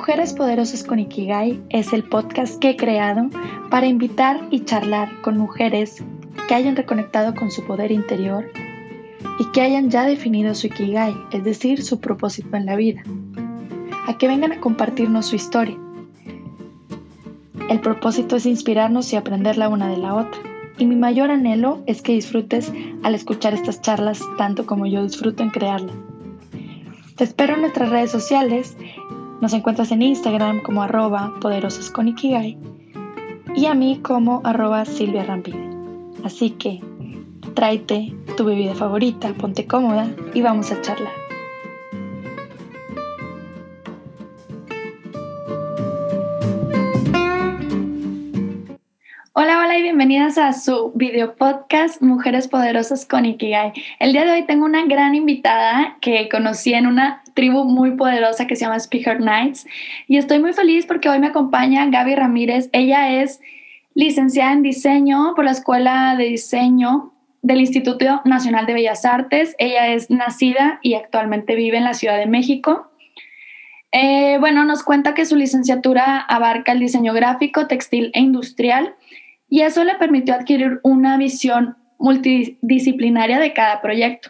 Mujeres Poderosas con Ikigai es el podcast que he creado para invitar y charlar con mujeres que hayan reconectado con su poder interior y que hayan ya definido su Ikigai, es decir, su propósito en la vida, a que vengan a compartirnos su historia. El propósito es inspirarnos y aprender la una de la otra, y mi mayor anhelo es que disfrutes al escuchar estas charlas tanto como yo disfruto en crearlas. Te espero en nuestras redes sociales nos encuentras en Instagram como arroba poderosas con Ikigai y a mí como arroba Silvia Rampide. Así que tráete tu bebida favorita, ponte cómoda y vamos a charlar. Hola, hola y bienvenidas a su video podcast Mujeres Poderosas con Ikigai. El día de hoy tengo una gran invitada que conocí en una tribu muy poderosa que se llama Speaker Nights y estoy muy feliz porque hoy me acompaña Gaby Ramírez. Ella es licenciada en diseño por la Escuela de Diseño del Instituto Nacional de Bellas Artes. Ella es nacida y actualmente vive en la Ciudad de México. Eh, bueno, nos cuenta que su licenciatura abarca el diseño gráfico, textil e industrial y eso le permitió adquirir una visión multidisciplinaria de cada proyecto.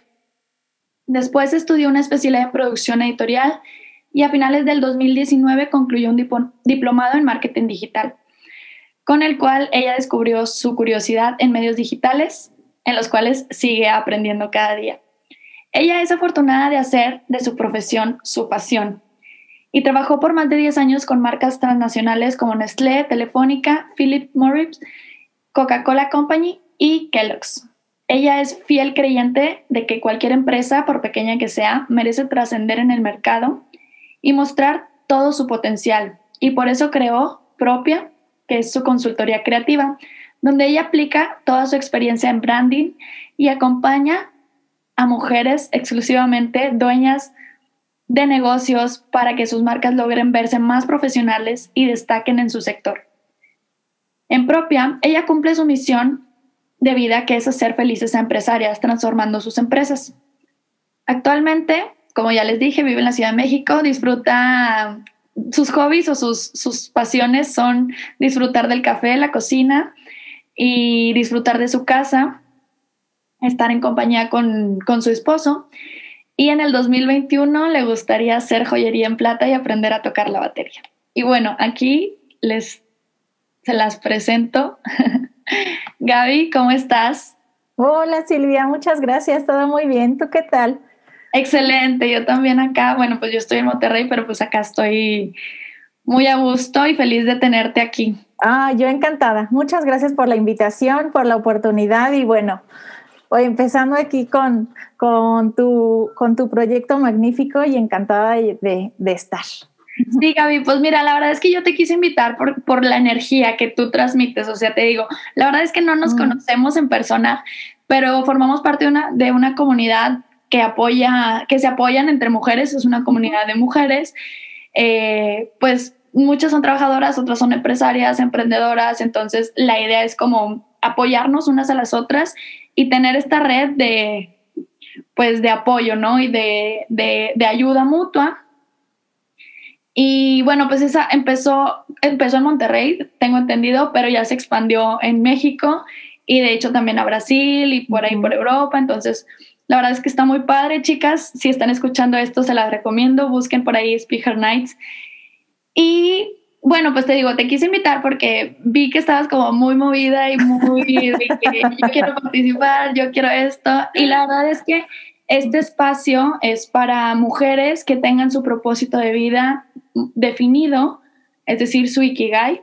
Después estudió una especialidad en producción editorial y a finales del 2019 concluyó un diplomado en marketing digital, con el cual ella descubrió su curiosidad en medios digitales, en los cuales sigue aprendiendo cada día. Ella es afortunada de hacer de su profesión su pasión y trabajó por más de 10 años con marcas transnacionales como Nestlé, Telefónica, Philip Morris Coca-Cola Company y Kellogg's. Ella es fiel creyente de que cualquier empresa, por pequeña que sea, merece trascender en el mercado y mostrar todo su potencial. Y por eso creó Propia, que es su consultoría creativa, donde ella aplica toda su experiencia en branding y acompaña a mujeres exclusivamente dueñas de negocios para que sus marcas logren verse más profesionales y destaquen en su sector. En propia, ella cumple su misión de vida que es hacer felices a empresarias transformando sus empresas. Actualmente, como ya les dije, vive en la Ciudad de México, disfruta sus hobbies o sus, sus pasiones son disfrutar del café, la cocina y disfrutar de su casa, estar en compañía con, con su esposo. Y en el 2021 le gustaría hacer joyería en plata y aprender a tocar la batería. Y bueno, aquí les se las presento. Gaby, ¿cómo estás? Hola Silvia, muchas gracias, todo muy bien. ¿Tú qué tal? Excelente, yo también acá, bueno, pues yo estoy en Monterrey, pero pues acá estoy muy a gusto y feliz de tenerte aquí. Ah, yo encantada. Muchas gracias por la invitación, por la oportunidad y bueno, hoy empezando aquí con, con, tu, con tu proyecto magnífico y encantada de, de estar. Sí, Gaby, pues mira, la verdad es que yo te quise invitar por, por la energía que tú transmites. O sea, te digo, la verdad es que no nos mm. conocemos en persona, pero formamos parte de una, de una comunidad que apoya, que se apoyan entre mujeres, es una comunidad de mujeres. Eh, pues muchas son trabajadoras, otras son empresarias, emprendedoras, entonces la idea es como apoyarnos unas a las otras y tener esta red de, pues, de apoyo, ¿no? Y de, de, de ayuda mutua y bueno, pues esa empezó, empezó en Monterrey, tengo entendido, pero ya se expandió en México y de hecho también a Brasil y por ahí por Europa. Entonces, la verdad es que está muy padre, chicas. Si están escuchando esto, se las recomiendo. Busquen por ahí Speaker Nights. Y bueno, pues te digo, te quise invitar porque vi que estabas como muy movida y muy que yo quiero participar, yo quiero esto. Y la verdad es que este espacio es para mujeres que tengan su propósito de vida definido, es decir, su ikigai,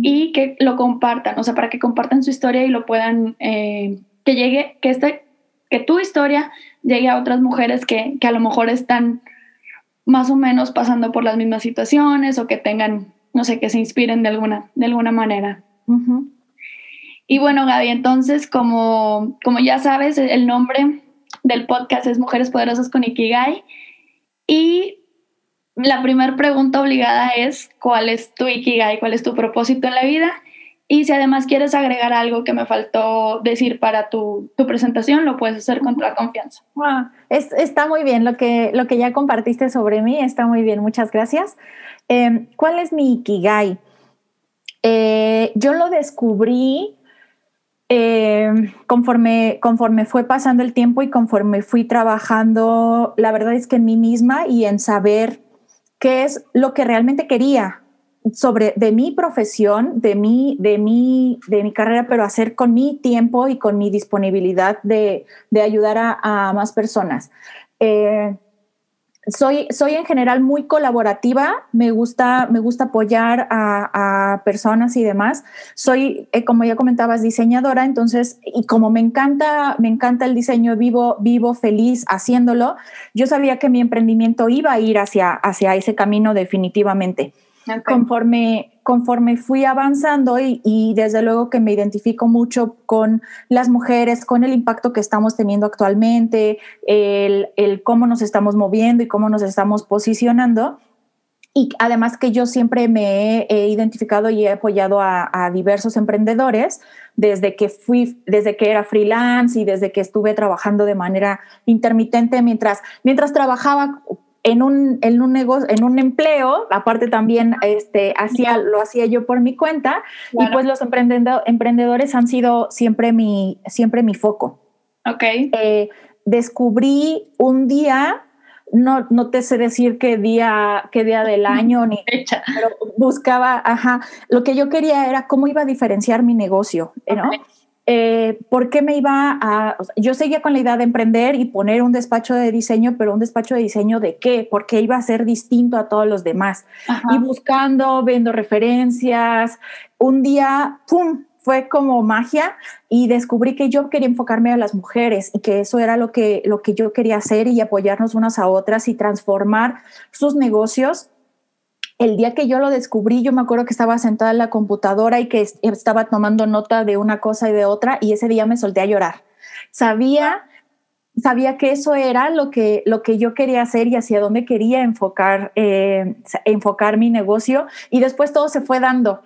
y que lo compartan, o sea, para que compartan su historia y lo puedan, eh, que llegue, que, este, que tu historia llegue a otras mujeres que, a lo mejor están más o menos pasando por las mismas situaciones o que tengan, no sé, que se inspiren de alguna, de alguna manera. Y bueno, Gaby, entonces, como, como ya sabes, el nombre del podcast es Mujeres Poderosas con Ikigai. Y la primera pregunta obligada es, ¿cuál es tu Ikigai? ¿Cuál es tu propósito en la vida? Y si además quieres agregar algo que me faltó decir para tu, presentación, lo puedes hacer con toda confianza. Ah, está muy bien, lo que, lo que ya compartiste sobre mí está muy bien, muchas gracias. Em, ¿Cuál es mi Ikigai? Eh, yo lo descubrí em, conforme, conforme fue pasando el tiempo y conforme fui trabajando, la verdad es que en mí misma y en saber qué es lo que realmente quería sobre de mi profesión, de mi, de mi, de mi carrera, pero hacer con mi tiempo y con mi disponibilidad de, ayudar a, más personas. Eh, soy, soy en general muy colaborativa, me gusta, me gusta apoyar a, personas y demás. Soy, eh, como ya comentabas, diseñadora, entonces, y como me encanta, me encanta el diseño, vivo, vivo feliz haciéndolo, yo sabía que mi emprendimiento iba a ir hacia, hacia ese camino definitivamente. Conforme, conforme fui avanzando y, desde luego que me identifico mucho con las mujeres, con el impacto que estamos teniendo actualmente, el, cómo nos estamos moviendo y cómo nos estamos posicionando. Y además que yo siempre me he, identificado y he apoyado a, a, diversos emprendedores desde que fui, desde que era freelance y desde que estuve trabajando de manera intermitente mientras, mientras trabajaba en un, en un negocio, en un empleo, aparte también este, hacía, lo hacía yo por mi cuenta, y pues los emprendedores han sido siempre mi, siempre mi foco. Ok. Eh, descubrí un día, no, no te sé decir qué día, qué día del año, ni fecha, pero buscaba, ajá, lo que yo quería era cómo iba a diferenciar mi negocio, ¿no? Eh, ¿por qué me iba a...? yo seguía con la idea de emprender y poner un despacho de diseño, pero un despacho de diseño de qué? Porque iba a ser distinto a todos los demás. Y buscando, viendo referencias, un día, ¡pum!, fue como magia y descubrí que yo quería enfocarme a las mujeres y que eso era lo que, lo que yo quería hacer y apoyarnos unas a otras y transformar sus negocios el día que yo lo descubrí, yo me acuerdo que estaba sentada en la computadora y que estaba tomando nota de una cosa y de otra y ese día me solté a llorar. Sabía, sabía que eso era lo que, lo que yo quería hacer y hacia dónde quería enfocar, eh, enfocar mi negocio y después todo se fue dando.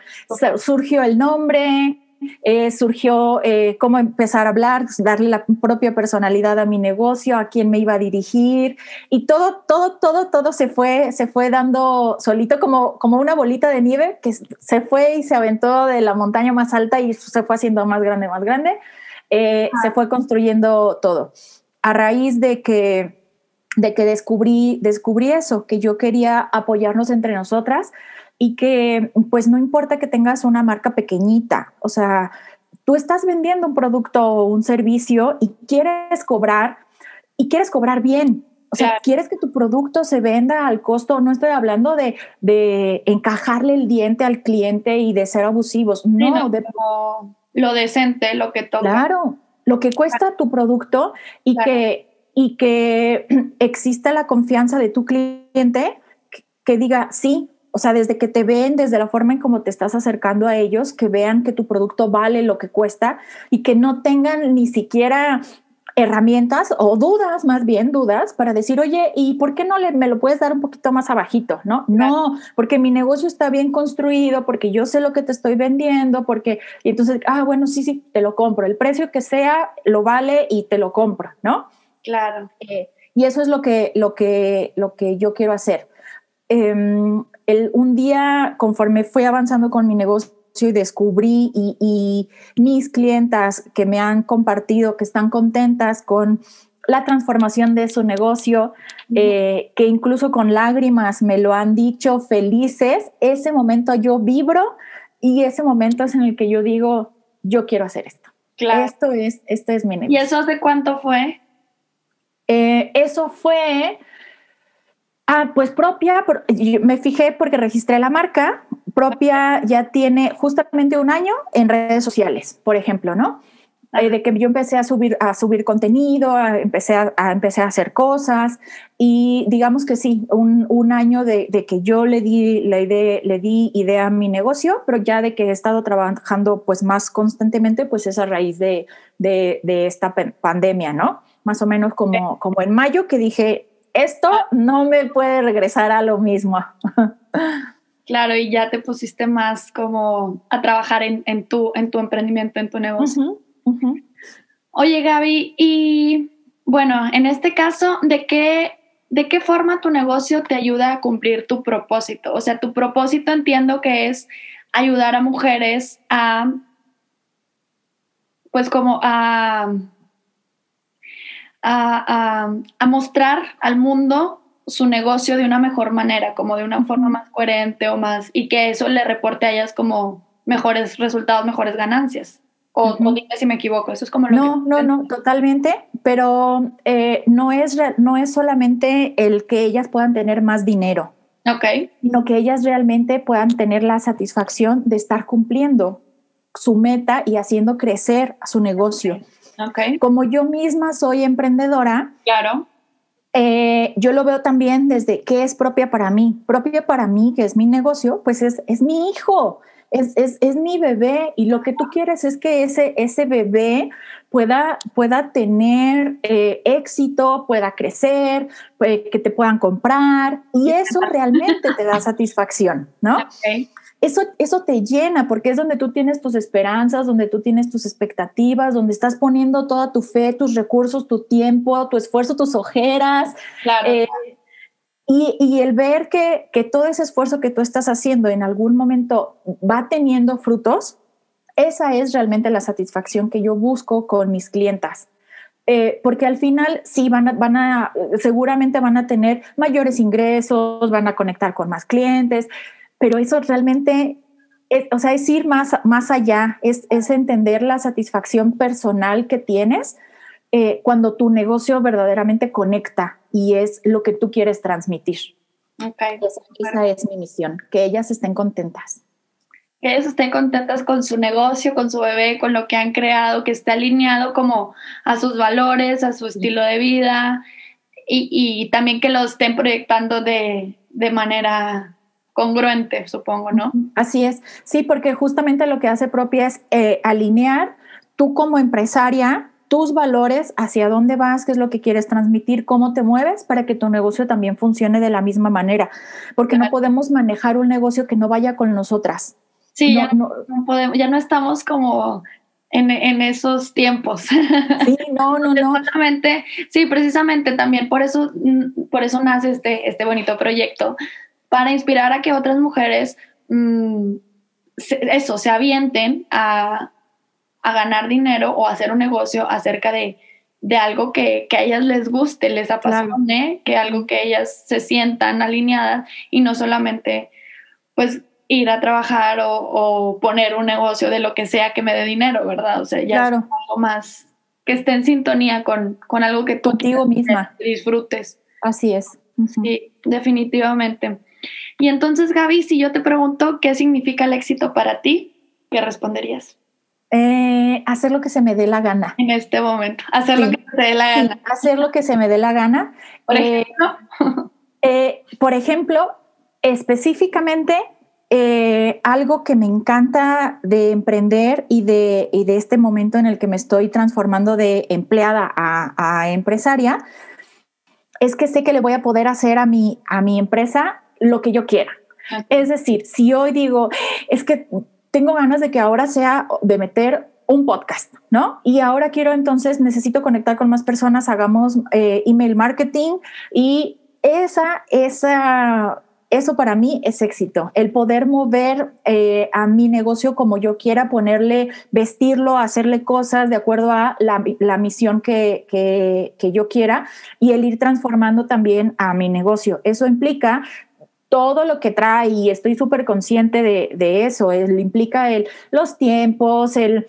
Surgió el nombre, eh, surgió eh, cómo empezar a hablar, darle la propia personalidad a mi negocio, a quién me iba a dirigir y todo, todo, todo, todo se fue, se fue dando solito como, como una bolita de nieve que se fue y se aventó de la montaña más alta y se fue haciendo más grande, más grande. Eh, se fue construyendo todo. A raíz de que de que descubrí, descubrí eso, que yo quería apoyarnos entre nosotras, y que pues no importa que tengas una marca pequeñita, o sea, tú estás vendiendo un producto o un servicio y quieres cobrar y quieres cobrar bien. O sea, quieres que tu producto se venda al costo, no estoy hablando de, de encajarle el diente al cliente y de ser abusivos, no, de lo decente, lo que toca. Claro, lo que cuesta tu producto y que y que exista la confianza de tu cliente que diga, sí, o sea, desde que te ven, desde la forma en cómo te estás acercando a ellos, que vean que tu producto vale lo que cuesta y que no tengan ni siquiera herramientas o dudas, más bien dudas, para decir, oye, ¿y por qué no le, me lo puedes dar un poquito más abajito? No, no, porque mi negocio está bien construido, porque yo sé lo que te estoy vendiendo, porque, y entonces, ah, bueno, sí, sí, te lo compro, el precio que sea, lo vale y te lo compro, ¿no? Claro. Eh, y eso es lo que, lo que, lo que yo quiero hacer. Em, un día, conforme fui avanzando con mi negocio y descubrí y, mis clientas que me han compartido que están contentas con la transformación de su negocio, eh, que incluso con lágrimas me lo han dicho felices, ese momento yo vibro y ese momento es en el que yo digo, yo quiero hacer esto. Claro. Esto es, esto es mi negocio. ¿Y eso hace cuánto fue? Eh, eso fue Ah, pues propia, me fijé porque registré la marca, propia ya tiene justamente un año en redes sociales, por ejemplo, ¿no? Eh, de que yo empecé a subir, a subir contenido, empecé, a, empecé a hacer cosas y digamos que sí, un, año de, que yo le di, idea, le di idea a mi negocio, pero ya de que he estado trabajando pues más constantemente, pues es a raíz de, de, esta pandemia, ¿no? Más o menos como, como en mayo que dije, esto no me puede regresar a lo mismo. Claro, y ya te pusiste más como a trabajar en, tu, en tu emprendimiento, en tu negocio. Oye, Gaby, y bueno, en este caso, ¿de qué, ¿de qué forma tu negocio te ayuda a cumplir tu propósito? O sea, tu propósito entiendo que es ayudar a mujeres a, pues como a, a, a mostrar al mundo su negocio de una mejor manera, como de una forma más coherente o más, y que eso le reporte a ellas como mejores resultados, mejores ganancias. O, dime si me equivoco, eso es como lo No, no, no, totalmente, pero eh, no, es, no es solamente el que ellas puedan tener más dinero, ok sino que ellas realmente puedan tener la satisfacción de estar cumpliendo su meta y haciendo crecer su negocio. Okay. Como yo misma soy emprendedora, claro. eh, yo lo veo también desde qué es propia para mí. Propia para mí, que es mi negocio, pues es, es mi hijo, es, es, es, mi bebé. Y lo que tú quieres es que ese, ese bebé pueda, pueda tener eh, éxito, pueda crecer, que te puedan comprar. Y eso realmente te da satisfacción, ¿no? Eso, eso te llena porque es donde tú tienes tus esperanzas, donde tú tienes tus expectativas, donde estás poniendo toda tu fe, tus recursos, tu tiempo, tu esfuerzo, tus ojeras. Claro. Eh, y, y, el ver que, que, todo ese esfuerzo que tú estás haciendo en algún momento va teniendo frutos, esa es realmente la satisfacción que yo busco con mis clientas. Eh, porque al final sí van a, van a, seguramente van a tener mayores ingresos, van a conectar con más clientes, pero eso realmente, es, o sea, es ir más, más allá, es, es entender la satisfacción personal que tienes eh, cuando tu negocio verdaderamente conecta y es lo que tú quieres transmitir. Okay. Esa, es mi misión, que ellas estén contentas. Que ellas estén contentas con su negocio, con su bebé, con lo que han creado, que esté alineado como a sus valores, a su estilo de vida y, y también que lo estén proyectando de, de manera congruente, supongo, ¿no? Así es, sí, porque justamente lo que hace propia es eh, alinear tú como empresaria tus valores, hacia dónde vas, qué es lo que quieres transmitir, cómo te mueves para que tu negocio también funcione de la misma manera, porque no podemos manejar un negocio que no vaya con nosotras. Sí, ya, no, podemos, ya no estamos como en, en, esos tiempos. Sí, no, no, no. Sí, precisamente también por eso, mm, por eso nace este, este bonito proyecto, para inspirar a que otras mujeres, mm, eso, se avienten a, ganar dinero o hacer un negocio acerca de, algo que, a ellas les guste, les apasione, que algo que ellas se sientan alineadas y no solamente pues ir a trabajar o, poner un negocio de lo que sea que me dé dinero, ¿verdad? O sea, ya algo más que esté en sintonía con, algo que tú Contigo misma disfrutes. Así es. Sí, definitivamente. Y entonces, Gaby, si yo te pregunto qué significa el éxito para ti, ¿qué responderías? Eh, hacer lo que se me dé la gana. En este momento, hacer lo que se me dé la gana. hacer lo que se me dé la gana. Por eh, ejemplo, eh, por ejemplo específicamente algo que me encanta de emprender y de, y de, este momento en el que me estoy transformando de empleada a, a, empresaria, es que sé que le voy a poder hacer a mi, a mi empresa lo que yo quiera. Es decir, si hoy digo, es que tengo ganas de que ahora sea de meter un podcast, ¿no? Y ahora quiero entonces, necesito conectar con más personas, hagamos eh, email marketing y esa, esa, eso para mí es éxito, el poder mover eh, a mi negocio como yo quiera, ponerle, vestirlo, hacerle cosas de acuerdo a la, la misión que, que, que yo quiera y el ir transformando también a mi negocio. Eso implica todo lo que trae y estoy súper consciente de, eso. Él implica el, los tiempos, el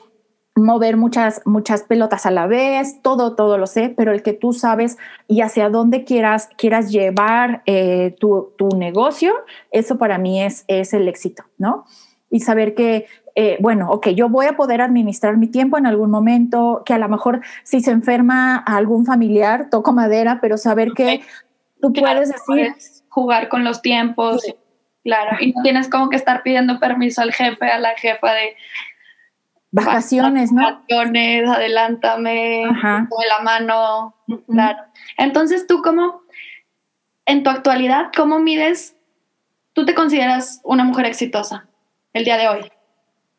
mover muchas, muchas pelotas a la vez, todo, todo lo sé, pero el que tú sabes y hacia dónde quieras, quieras llevar eh, tu, negocio, eso para mí es, es el éxito, ¿no? Y saber que, eh, bueno, ok, yo voy a poder administrar mi tiempo en algún momento, que a lo mejor si se enferma algún familiar, toco madera, pero saber que tú puedes decir jugar con los tiempos, claro, y no tienes como que estar pidiendo permiso al jefe, a la jefa de vacaciones, ¿no? Vacaciones, adelántame, con la mano, claro. Entonces, tú cómo, en tu actualidad, ¿cómo mides ¿tú te consideras una mujer exitosa el día de hoy?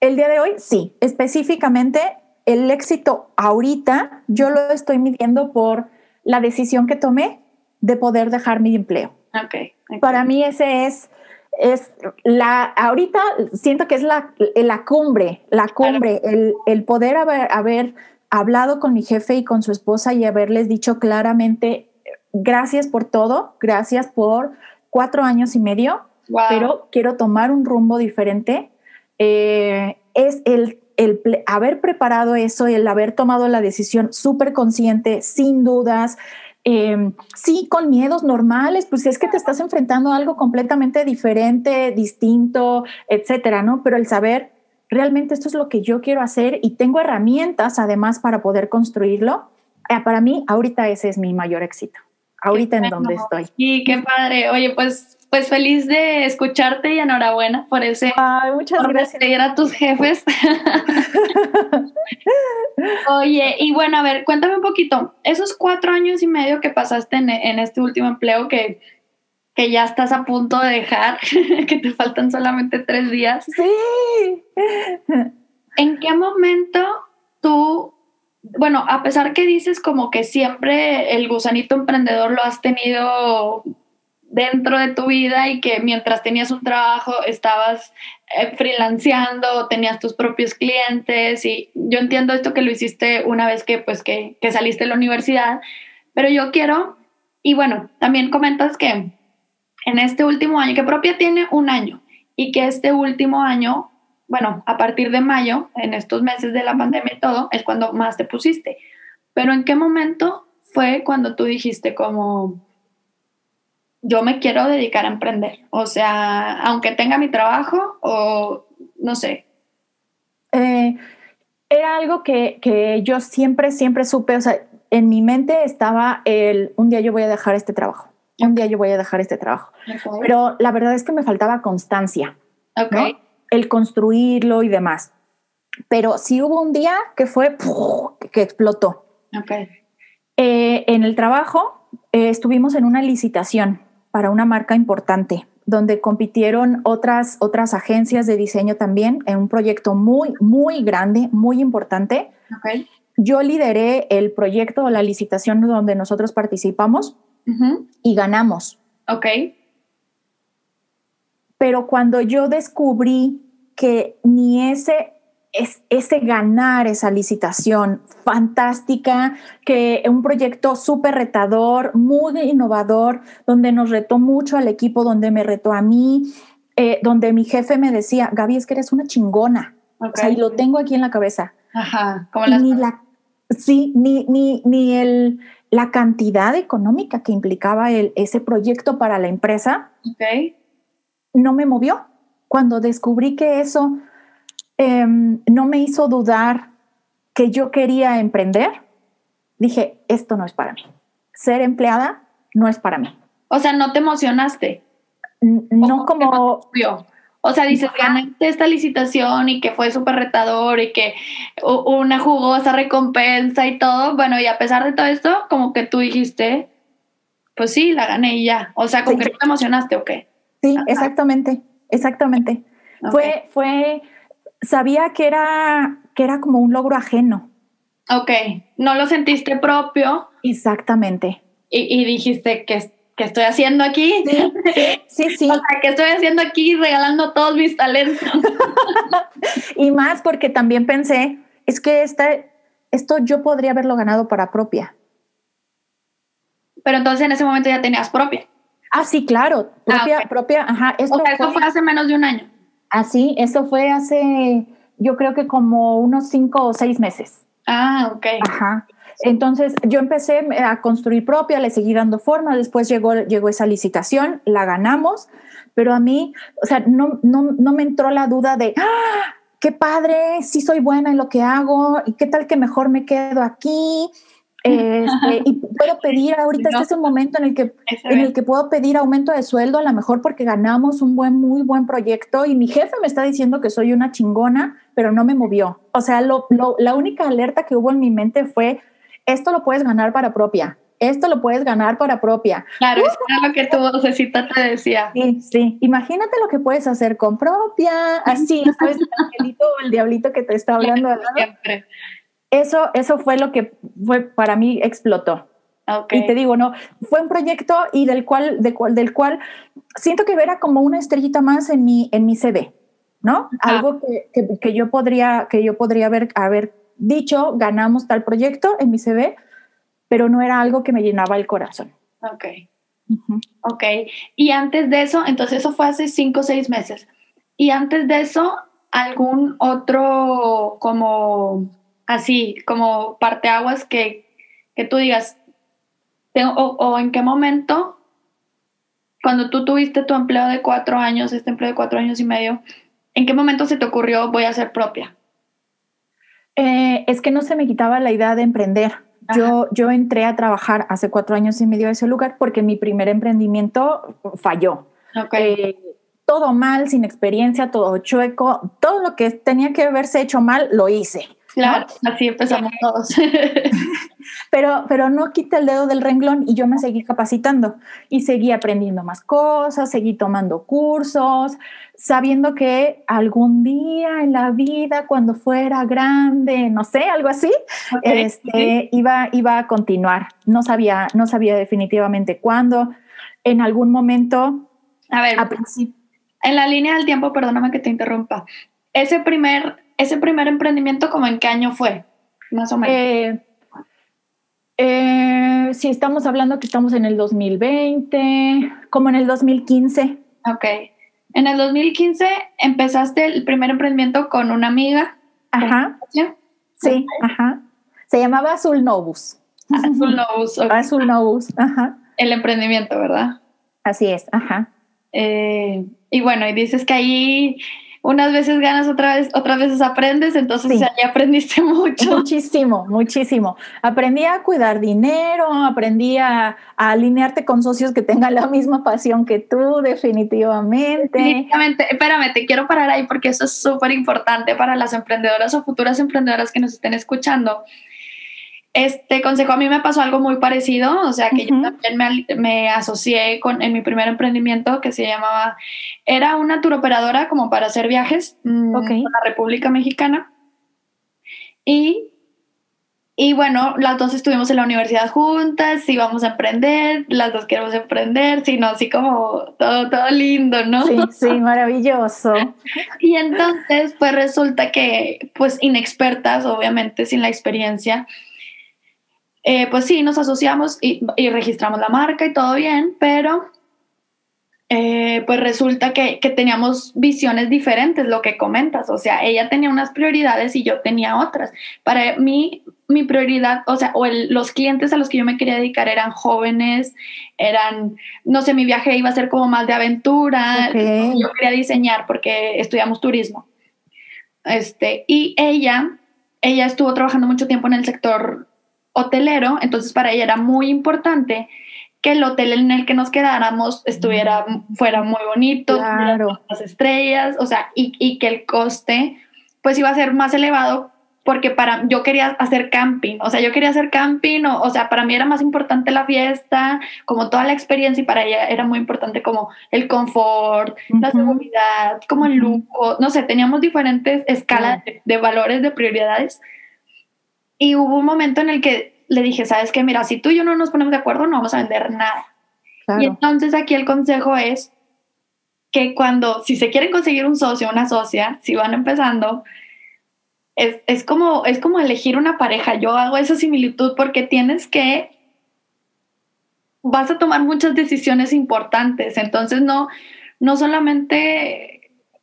El día de hoy, sí. Específicamente, el éxito ahorita yo lo estoy midiendo por la decisión que tomé de poder dejar mi empleo. Okay, Para mí ese es, es la, ahorita siento que es la, la cumbre, la cumbre, el, el, poder haber, haber hablado con mi jefe y con su esposa y haberles dicho claramente, gracias por todo, gracias por cuatro años y medio, pero quiero tomar un rumbo diferente. Eh, es el el haber preparado eso, el haber tomado la decisión súper consciente, sin dudas, em, sí, con miedos normales, pues es que te estás enfrentando a algo completamente diferente, distinto, etcétera, ¿no? Pero el saber realmente esto es lo que yo quiero hacer y tengo herramientas además para poder construirlo, eh, para mí ahorita ese es mi mayor éxito, ahorita en donde estoy. Y qué padre, oye, pues pues feliz de escucharte y enhorabuena por ese. Ay, muchas por gracias. a tus jefes. Oye, y bueno, a ver, cuéntame un poquito, esos cuatro años y medio que pasaste en, en este último empleo que, que ya estás a punto de dejar, que te faltan solamente tres días. Sí. ¿En qué momento tú, bueno, a pesar que dices como que siempre el gusanito emprendedor lo has tenido dentro de tu vida y que mientras tenías un trabajo estabas eh, freelanceando, tenías tus propios clientes y yo entiendo esto que lo hiciste una vez que pues que, que saliste de la universidad, pero yo quiero, y bueno, también comentas que en este último año, que propia tiene un año y que este último año, bueno, a partir de mayo, en estos meses de la pandemia y todo, es cuando más te pusiste. Pero ¿en qué momento fue cuando tú dijiste como yo me quiero dedicar a emprender. O sea, aunque tenga mi trabajo o no sé. Eh, era algo que, yo siempre, siempre supe, o sea, en mi mente estaba el, un día yo voy a dejar este trabajo, un día yo voy a dejar este trabajo. Pero la verdad es que me faltaba constancia, el construirlo y demás. Pero sí hubo un día que fue que explotó. Eh, en el trabajo eh, estuvimos en una licitación para una marca importante, donde compitieron otras, otras agencias de diseño también en un proyecto muy, muy grande, muy importante. Yo lideré el proyecto o la licitación donde nosotros participamos y ganamos. Ok. Pero cuando yo descubrí que ni ese es ese ganar esa licitación fantástica, que un proyecto súper retador, muy innovador, donde nos retó mucho al equipo, donde me retó a mí, eh, donde mi jefe me decía, Gaby, es que eres una chingona. O sea, y lo tengo aquí en la cabeza. Ajá, como las... Ni la, sí, ni, ni, ni el, la cantidad económica que implicaba el, ese proyecto para la empresa okay. no me movió. Cuando descubrí que eso Em, no me hizo dudar que yo quería emprender, dije, esto no es para mí. Ser empleada no es para mí. O sea, ¿no te emocionaste? no como... O sea, dices, ganaste esta licitación y que fue súper retador y que una jugosa recompensa y todo. Bueno, y a pesar de todo esto, como que tú dijiste, pues sí, la gané y ya. O sea, ¿con que te emocionaste o qué? Sí, exactamente, exactamente. Fue, fue, sabía que era, que era como un logro ajeno. Ok, no lo sentiste propio. Exactamente. Y, dijiste que, que estoy haciendo aquí. Sí, sí, o sea, que estoy haciendo aquí regalando todos mis talentos. y más porque también pensé, es que esta, esto yo podría haberlo ganado para propia. Pero entonces en ese momento ya tenías propia. Ah, sí, claro, propia, ah, propia, ajá. Esto o sea, eso fue hace menos de un año. Así, eso fue hace, yo creo que como unos cinco o seis meses. Ah, ok. Ajá. Entonces yo empecé a construir propia, le seguí dando forma, después llegó, llegó esa licitación, la ganamos, pero a mí, o sea, no, no, no me entró la duda de, ¡Ah, qué padre, sí soy buena en lo que hago, y qué tal que mejor me quedo aquí, este, y puedo pedir, ahorita este es un momento en el, que, en el que puedo pedir aumento de sueldo, a lo mejor porque ganamos un buen, muy buen proyecto y mi jefe me está diciendo que soy una chingona, pero no me movió. O sea, lo, lo, la única alerta que hubo en mi mente fue, esto lo puedes ganar para propia. esto lo puedes ganar para propia. Claro, eso era lo que tu vocecita te decía. Sí, sí. Imagínate lo que puedes hacer con propia, así, ¿sabes? El angelito o el diablito que te está hablando. Siempre. Eso, eso fue lo que fue para mí explotó. Okay. Y te digo, no, fue un proyecto y del cual, de cual, del cual siento que era como una estrellita más en mi, en mi CV, ¿no? Algo que, que, que, yo podría, que yo podría haber, haber dicho, ganamos tal proyecto en mi CV, pero no era algo que me llenaba el corazón. Ok. Ok. Y antes de eso, entonces eso fue hace cinco o seis meses. Y antes de eso, algún otro como así, como parteaguas que, que tú digas, o, o, en qué momento, cuando tú tuviste tu empleo de cuatro años, este empleo de cuatro años y medio, ¿en qué momento se te ocurrió voy a ser propia? Eh, es que no se me quitaba la idea de emprender. Yo, yo entré a trabajar hace cuatro años y medio a ese lugar porque mi primer emprendimiento falló. Eh, todo mal, sin experiencia, todo chueco, todo lo que tenía que haberse hecho mal, lo hice. Claro, así empezamos todos. pero, pero no quita el dedo del renglón y yo me seguí capacitando y seguí aprendiendo más cosas, seguí tomando cursos, sabiendo que algún día en la vida, cuando fuera grande, no sé, algo así, este, iba, iba a continuar. No sabía, no sabía definitivamente cuándo. En algún momento. A ver, en la línea del tiempo, perdóname que te interrumpa. Ese primer ese primer emprendimiento, ¿como en qué año fue? Más o menos. Eh, eh, si estamos hablando que estamos en el 2020, como en el 2015. Ok. En el 2015 empezaste el primer emprendimiento con una amiga. Ajá. Sí, ajá. Se llamaba Azul Novus. Azul Novus. Azul Novus, ajá. El emprendimiento, ¿verdad? Así es, ajá. Eh, y bueno, y dices que ahí unas veces ganas, otra vez, otras veces aprendes, entonces ya aprendiste mucho. Muchísimo, muchísimo. Aprendí a cuidar dinero, aprendí a, alinearte con socios que tengan la misma pasión que tú, definitivamente. Definitivamente. Espérame, te quiero parar ahí porque eso es súper importante para las emprendedoras o futuras emprendedoras que nos estén escuchando este consejo a mí me pasó algo muy parecido, o sea que yo también me, me, asocié con, en mi primer emprendimiento que se llamaba, era una turoperadora como para hacer viajes mm, okay. la República Mexicana. Y, y bueno, las dos estuvimos en la universidad juntas, íbamos a emprender, las dos queremos emprender, sino así como todo, todo lindo, ¿no? Sí, sí, maravilloso. y entonces, pues resulta que, pues inexpertas, obviamente, sin la experiencia, eh, pues sí, nos asociamos y, registramos la marca y todo bien, pero eh, pues resulta que, teníamos visiones diferentes, lo que comentas, o sea, ella tenía unas prioridades y yo tenía otras. Para mí, mi prioridad, o sea, o los clientes a los que yo me quería dedicar eran jóvenes, eran, no sé, mi viaje iba a ser como más de aventura, yo quería diseñar porque estudiamos turismo. Este, y ella, ella estuvo trabajando mucho tiempo en el sector hotelero, entonces para ella era muy importante que el hotel en el que nos quedáramos estuviera, fuera muy bonito, claro. las estrellas, o sea, y, y, que el coste pues iba a ser más elevado porque para yo quería hacer camping, o sea, yo quería hacer camping, o, o sea, para mí era más importante la fiesta, como toda la experiencia y para ella era muy importante como el confort, la seguridad, como el lujo, no sé, teníamos diferentes escalas de, de valores, de prioridades y hubo un momento en el que le dije, sabes qué, mira, si tú y yo no nos ponemos de acuerdo, no vamos a vender nada. Y entonces aquí el consejo es que cuando, si se quieren conseguir un socio, una socia, si van empezando, es, es, como, es como elegir una pareja. Yo hago esa similitud porque tienes que, vas a tomar muchas decisiones importantes. Entonces no, no solamente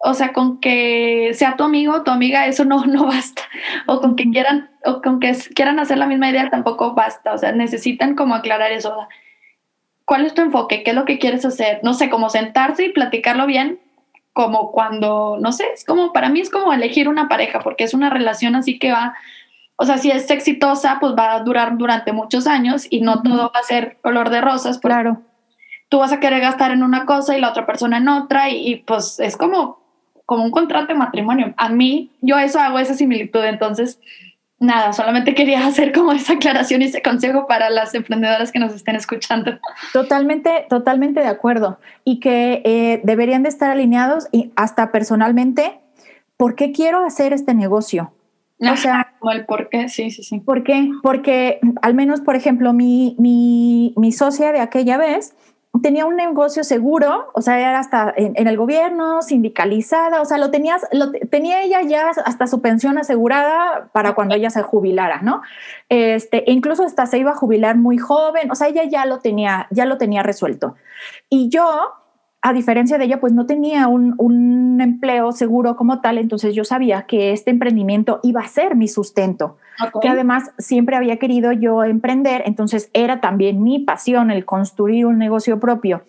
o sea, con que sea tu amigo o tu amiga, eso no, no basta. O con que quieran, o con que quieran hacer la misma idea tampoco basta. O sea, necesitan como aclarar eso. ¿Cuál es tu enfoque? ¿Qué es lo que quieres hacer? No sé, como sentarse y platicarlo bien, como cuando, no sé, es como, para mí es como elegir una pareja, porque es una relación así que va, o sea, si es exitosa, pues va a durar durante muchos años y no todo va a ser color de rosas. Claro. Tú vas a querer gastar en una cosa y la otra persona en otra y pues es como como un contrato de matrimonio. A mí, yo eso hago esa similitud, entonces nada, solamente quería hacer como esa aclaración y ese consejo para las emprendedoras que nos estén escuchando. Totalmente, totalmente de acuerdo. Y que eh, deberían de estar alineados y hasta personalmente, ¿por qué quiero hacer este negocio? O sea, el por qué, sí, sí, sí. ¿Por qué? Porque al menos, por ejemplo, mi, mi, mi socia de aquella vez, tenía un negocio seguro, o sea, era hasta en, el gobierno, sindicalizada, o sea, lo tenías, lo tenía ella ya hasta su pensión asegurada para cuando ella se jubilara, ¿no? Este, e incluso hasta se iba a jubilar muy joven, o sea, ella ya lo tenía, ya lo tenía resuelto. Y yo, a diferencia de ella, pues no tenía un, un, empleo seguro como tal, entonces yo sabía que este emprendimiento iba a ser mi sustento, que además siempre había querido yo emprender, entonces era también mi pasión el construir un negocio propio.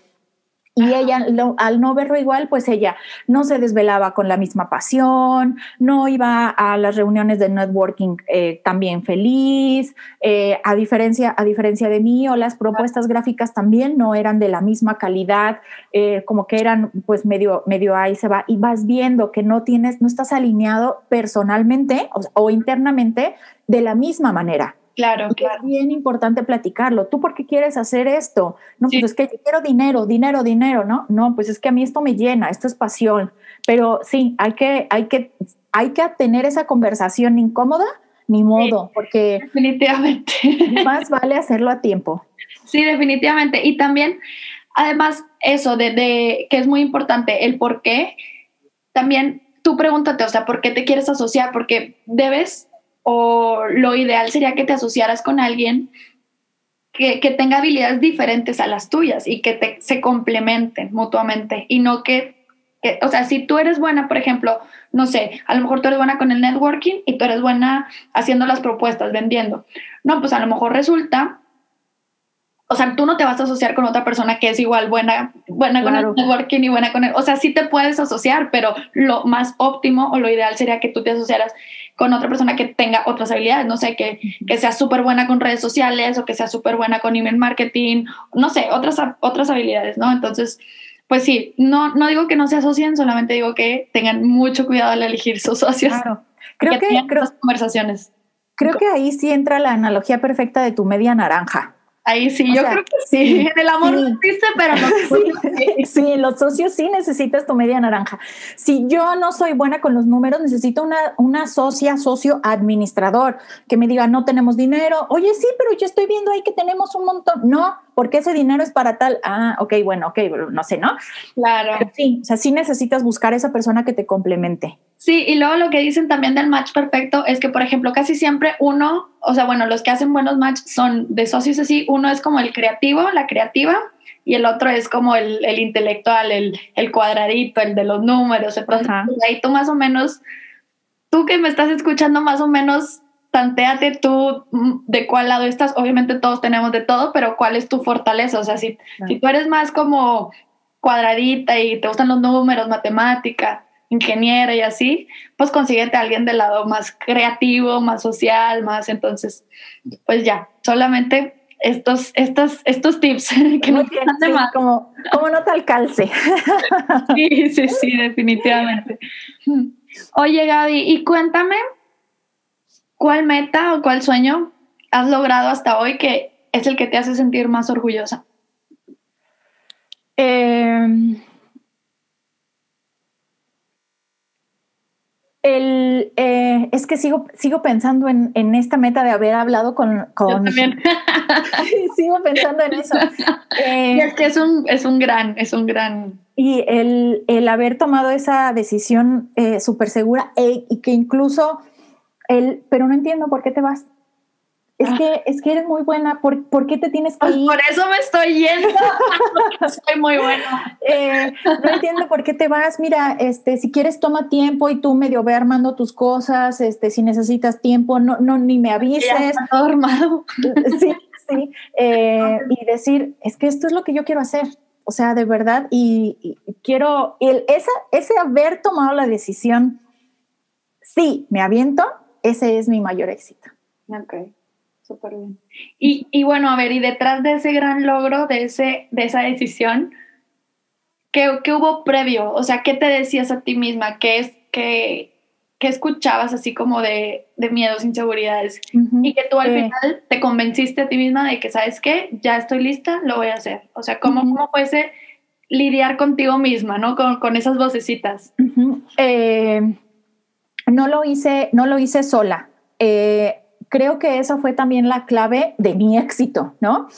Y ella, al no verlo igual, pues ella no se desvelaba con la misma pasión, no iba a las reuniones de networking eh, también feliz, eh, a, diferencia, a diferencia de mí, o las propuestas gráficas también no eran de la misma calidad, eh, como que eran pues medio, medio ahí se va, y vas viendo que no tienes, no estás alineado personalmente o internamente de la misma manera. Claro, claro. Es bien importante platicarlo. ¿Tú por qué quieres hacer esto? No, pues es que quiero dinero, dinero, dinero, ¿no? No, pues es que a mí esto me llena, esto es pasión. Pero sí, hay que, hay que, hay que tener esa conversación incómoda, ni modo, porque definitivamente más vale hacerlo a tiempo. Sí, definitivamente. Y también, además, eso de, de que es muy importante, el por qué. También tú pregúntate, o sea, ¿por qué te quieres asociar? Porque debes o lo ideal sería que te asociaras con alguien que, tenga habilidades diferentes a las tuyas y que te, se complementen mutuamente y no que, o sea, si tú eres buena, por ejemplo, no sé, a lo mejor tú eres buena con el networking y tú eres buena haciendo las propuestas, vendiendo. No, pues a lo mejor resulta o sea, tú no te vas a asociar con otra persona que es igual buena, buena con el networking y buena con el, o sea, sí te puedes asociar, pero lo más óptimo o lo ideal sería que tú te asociaras con otra persona que tenga otras habilidades, no sé, que, que sea súper buena con redes sociales o que sea súper buena con email marketing, no sé, otras, otras habilidades, ¿no? Entonces, pues sí, no, no digo que no se asocien, solamente digo que tengan mucho cuidado al elegir sus socios. Claro. Creo que, que creo, conversaciones. Creo que ahí sí entra la analogía perfecta de tu media naranja. Ahí sí, yo creo que sí. En el amor no existe, pero sí, sí, los socios sí necesitas tu media naranja. Si yo no soy buena con los números, necesito una, una socia, socio administrador, que me diga, no tenemos dinero. Oye, sí, pero yo estoy viendo ahí que tenemos un montón. No, porque ese dinero es para tal. Ah, ok, bueno, ok, no sé, ¿no? Claro. sí, o sea, sí necesitas buscar esa persona que te complemente. Sí, y luego lo que dicen también del match perfecto es que, por ejemplo, casi siempre uno, o sea, bueno, los que hacen buenos match son de socios así, uno es como el creativo, la creativa, y el otro es como el, el intelectual, el, el, cuadradito, el de los números, el ahí tú más o menos, tú que me estás escuchando más o menos, tanteate tú mm, de cuál lado estás, obviamente todos tenemos de todo, pero cuál es tu fortaleza, o sea, si, si tú eres más como cuadradita y te gustan los números, matemática, ingeniera y así, pues consíguete a alguien del lado más creativo, más social, más entonces, pues ya, solamente estos, estos, estos tips que no de más. Como, como nota al calce. Sí, sí, sí, definitivamente. Oye, Gaby, y cuéntame, ¿cuál meta o cuál sueño has logrado hasta hoy que es el que te hace sentir más orgullosa? Eh, El, eh, es que sigo, sigo pensando en, en, esta meta de haber hablado con... con también. sigo pensando en eso. Eh, y es que es un, es un gran, es un gran... Y el, el haber tomado esa decisión eh, súper segura e, y que incluso el, pero no entiendo por qué te vas es ah. que, es que eres muy buena, ¿por, ¿por qué te tienes que pues ir? Por eso me estoy yendo, soy muy buena. Eh, no entiendo por qué te vas, mira, este, si quieres toma tiempo y tú medio ve armando tus cosas, este, si necesitas tiempo, no, no ni me avises. Ya todo armado. Sí, sí, eh, y decir, es que esto es lo que yo quiero hacer, o sea, de verdad, y, quiero, el, esa, ese haber tomado la decisión, sí, me aviento, ese es mi mayor éxito. Ok súper bien. Y, y, bueno, a ver, y detrás de ese gran logro, de, ese, de esa decisión, ¿qué, ¿qué, hubo previo? O sea, ¿qué te decías a ti misma? ¿Qué es, qué, qué escuchabas así como de, de miedos, inseguridades y que tú al final te convenciste a ti misma de que, ¿sabes qué? Ya estoy lista, lo voy a hacer. O sea, ¿cómo, cómo fue ese lidiar contigo misma, ¿no? Con, con esas vocecitas. Eh, no lo hice, no lo hice sola. Eh, creo que esa fue también la clave de mi éxito, ¿no?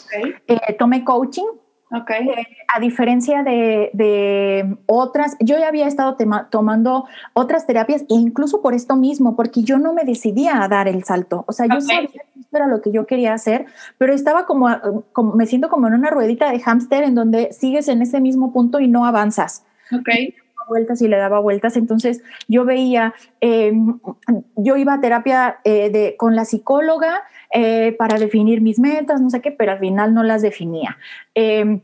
Eh, tomé coaching. Okay. Eh, a diferencia de, otras, yo ya había estado tomando otras terapias e incluso por esto mismo, porque yo no me decidía a dar el salto. O sea, yo sabía que esto era lo que yo quería hacer, pero estaba como, como, me siento como en una ruedita de hámster en donde sigues en ese mismo punto y no avanzas. Okay vueltas y le daba vueltas. Entonces yo veía, em, yo iba a terapia eh, de, con la psicóloga eh, para definir mis metas, no sé qué, pero al final no las definía. Em,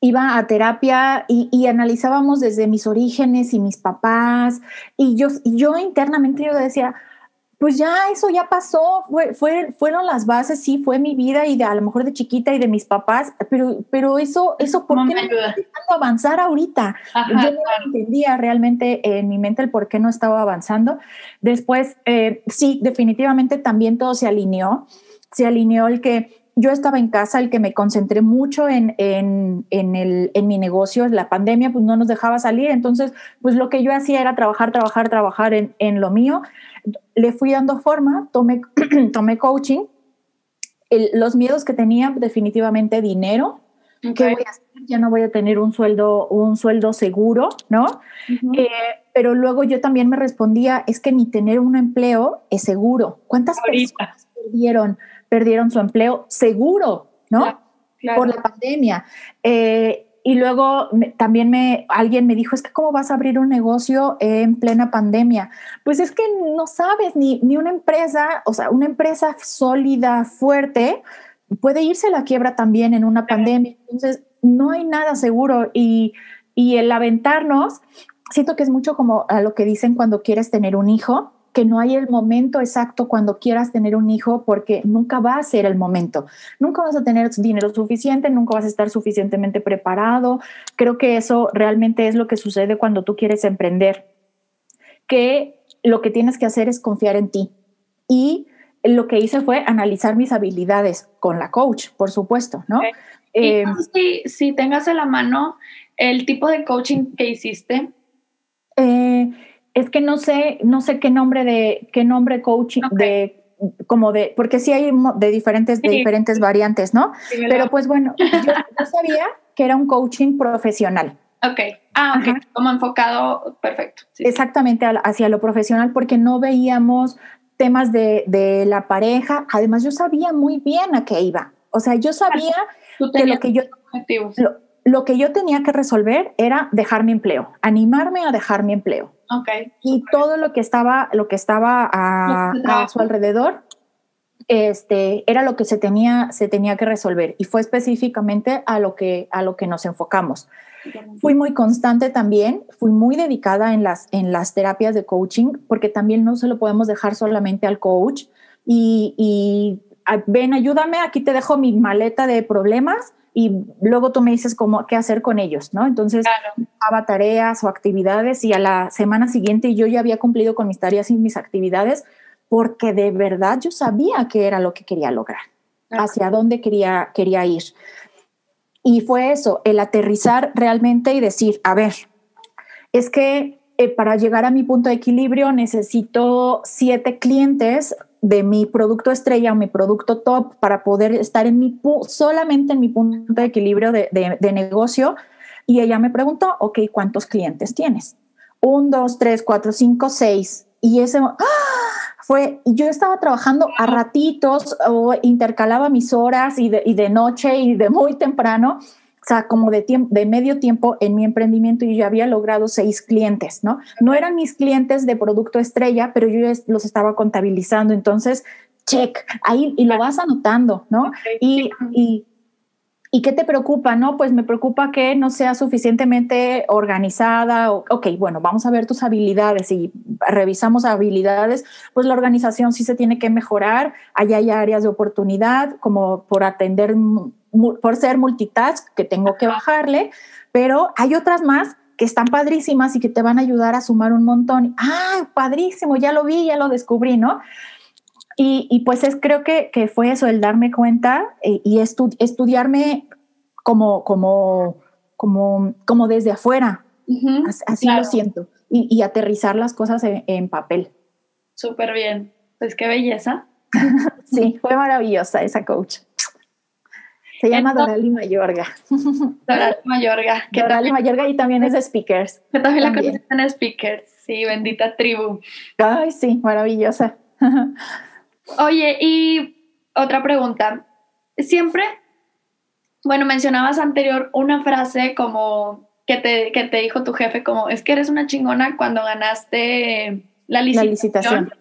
iba a terapia y, analizábamos desde mis orígenes y mis papás y yo, yo internamente yo decía, pues ya eso ya pasó, fue, fueron las bases, sí, fue mi vida y de, a lo mejor de chiquita y de mis papás, pero, pero eso, eso, ¿por qué no estoy avanzar ahorita? Yo no entendía realmente en mi mente el por qué no estaba avanzando. Después, eh, sí, definitivamente también todo se alineó, se alineó el que yo estaba en casa, el que me concentré mucho en, en, en, el, en mi negocio, la pandemia pues no nos dejaba salir, entonces pues lo que yo hacía era trabajar, trabajar, trabajar en, en lo mío le fui dando forma, tomé, tomé coaching. los miedos que tenía, definitivamente dinero. ¿Qué voy a hacer? Ya no voy a tener un sueldo, un sueldo seguro, ¿no? Eh, pero luego yo también me respondía, es que ni tener un empleo es seguro. ¿Cuántas personas perdieron, perdieron su empleo seguro, ¿no? Por la pandemia. Eh, y luego también me, alguien me dijo, es que cómo vas a abrir un negocio en plena pandemia. Pues es que no sabes, ni, ni una empresa, o sea, una empresa sólida, fuerte, puede irse a la quiebra también en una pandemia. Entonces, no hay nada seguro y, y el aventarnos, siento que es mucho como a lo que dicen cuando quieres tener un hijo que no hay el momento exacto cuando quieras tener un hijo porque nunca va a ser el momento. Nunca vas a tener dinero suficiente, nunca vas a estar suficientemente preparado. Creo que eso realmente es lo que sucede cuando tú quieres emprender, que lo que tienes que hacer es confiar en ti. Y lo que hice fue analizar mis habilidades con la coach, por supuesto, ¿no? Eh, si, si tengas a la mano el tipo de coaching que hiciste. Eh, es que no sé, no sé qué nombre de, qué nombre coaching de como de, porque sí hay de diferentes, de diferentes variantes, ¿no? Pero pues bueno, yo, sabía que era un coaching profesional. Ok, ah, ok, como enfocado, perfecto. Exactamente hacia lo profesional, porque no veíamos temas de, de, la pareja. Además, yo sabía muy bien a qué iba. O sea, yo sabía que lo que yo, lo, lo que yo tenía que resolver era dejar mi empleo, animarme a dejar mi empleo. Okay. Y todo lo que estaba, lo que estaba a, su alrededor, este, era lo que se tenía, se tenía que resolver. Y fue específicamente a lo que, a lo que nos enfocamos. Fui muy constante también, fui muy dedicada en las, en las terapias de coaching, porque también no se lo podemos dejar solamente al coach. Y, y ven, ayúdame, aquí te dejo mi maleta de problemas y luego tú me dices cómo, qué hacer con ellos, ¿no? Entonces, daba tareas o actividades y a la semana siguiente yo ya había cumplido con mis tareas y mis actividades porque de verdad yo sabía qué era lo que quería lograr, hacia dónde quería, quería ir. Y fue eso, el aterrizar realmente y decir, a ver, es que eh, para llegar a mi punto de equilibrio necesito siete clientes de mi producto estrella o mi producto top para poder estar en mi solamente en mi punto de equilibrio de, de, negocio. Y ella me preguntó, ok, ¿cuántos clientes tienes? Un, dos, tres, cuatro, cinco, seis. Y ese ¡ah! fue, yo estaba trabajando a ratitos o intercalaba mis horas y de, y de noche y de muy temprano sea, como de, tiempo, de medio tiempo en mi emprendimiento y yo había logrado seis clientes, ¿no? No eran mis clientes de producto estrella, pero yo los estaba contabilizando. Entonces, check, ahí y lo vas anotando, ¿no? Y, y, y, qué te preocupa? No, pues me preocupa que no sea suficientemente organizada. O, ok, bueno, vamos a ver tus habilidades y revisamos habilidades. Pues la organización sí se tiene que mejorar. Allá hay áreas de oportunidad, como por atender por ser multitask que tengo que bajarle, pero hay otras más que están padrísimas y que te van a ayudar a sumar un montón. Ah, padrísimo, ya lo vi, ya lo descubrí, ¿no? Y, pues es, creo que, que, fue eso, el darme cuenta eh, y estudiarme como, como, como, como desde afuera. así, lo siento. Y, aterrizar las cosas en, papel. Súper bien. Pues qué belleza. sí, fue maravillosa esa coach. Se llama Dorali Mayorga. Dorali Mayorga. Dorali Mayorga y también es de Speakers. Que también, la conocen en Speakers. Sí, bendita tribu. Ay, sí, maravillosa. Oye, y otra pregunta. Siempre, bueno, mencionabas anterior una frase como que te, que te dijo tu jefe, como es que eres una chingona cuando ganaste la licitación. La licitación.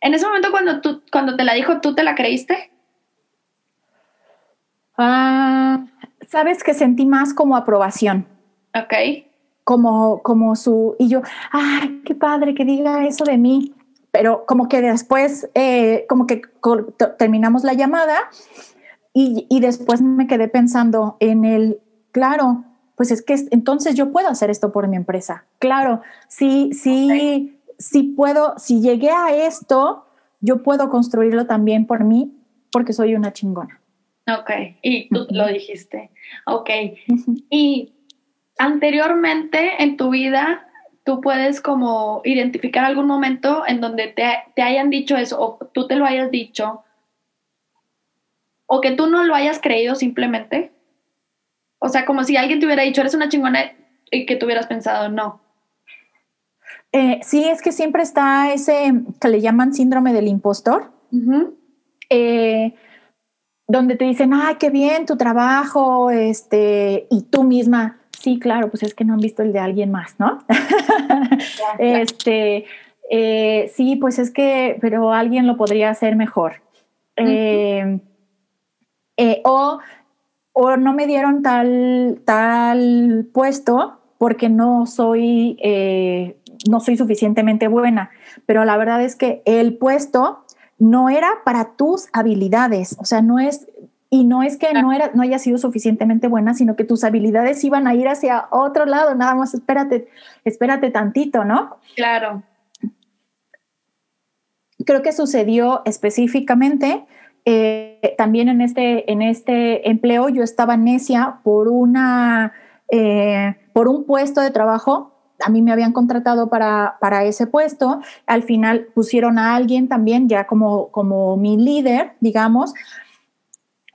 En ese momento cuando, tú, cuando te la dijo, ¿tú te la creíste? Ah, sabes que sentí más como aprobación. Ok. Como, como su, y yo, ay, qué padre que diga eso de mí pero como que después, eh, como que terminamos la llamada y, y, después me quedé pensando en el, claro, pues es que entonces yo puedo hacer esto por mi empresa. Claro, sí, sí, sí puedo, si llegué a esto, yo puedo construirlo también por mí porque soy una chingona. Ok, y tú lo dijiste. Ok. Y anteriormente en tu vida, tú puedes como identificar algún momento en donde te, hayan dicho eso o tú te lo hayas dicho o que tú no lo hayas creído simplemente. O sea, como si alguien te hubiera dicho, eres una chingona y que tú hubieras pensado, no. Eh, sí, es que siempre está ese que le llaman síndrome del impostor, eh, donde te dicen, ay, qué bien tu trabajo, este, y tú misma, Sí, claro, pues es que no han visto el de alguien más, ¿no? este, eh, sí, pues es que, pero alguien lo podría hacer mejor. Eh, eh, o, o, no me dieron tal, tal puesto porque no soy, no soy suficientemente buena. Pero la verdad es que el puesto no era para tus habilidades, o sea, no es, y no es que no, era, no haya sido suficientemente buena, sino que tus habilidades iban a ir hacia otro lado, nada más espérate, espérate tantito, ¿no? Claro. Creo que sucedió específicamente eh, también en este, en este empleo, yo estaba necia por una, eh, por un puesto de trabajo a mí me habían contratado para, para, ese puesto, al final pusieron a alguien también ya como, como mi líder, digamos,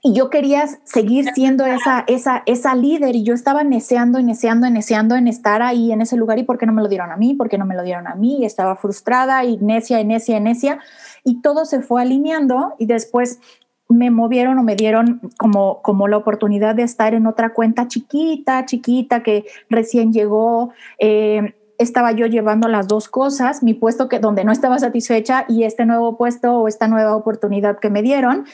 y yo quería seguir siendo esa, esa, esa líder y yo estaba neceando neceando neceando en estar ahí en ese lugar y por qué no me lo dieron a mí, por qué no me lo dieron a mí. Y estaba frustrada y necia y necia y necia. Y todo se fue alineando y después me movieron o me dieron como, como la oportunidad de estar en otra cuenta chiquita, chiquita que recién llegó. Eh, estaba yo llevando las dos cosas, mi puesto que donde no estaba satisfecha y este nuevo puesto o esta nueva oportunidad que me dieron.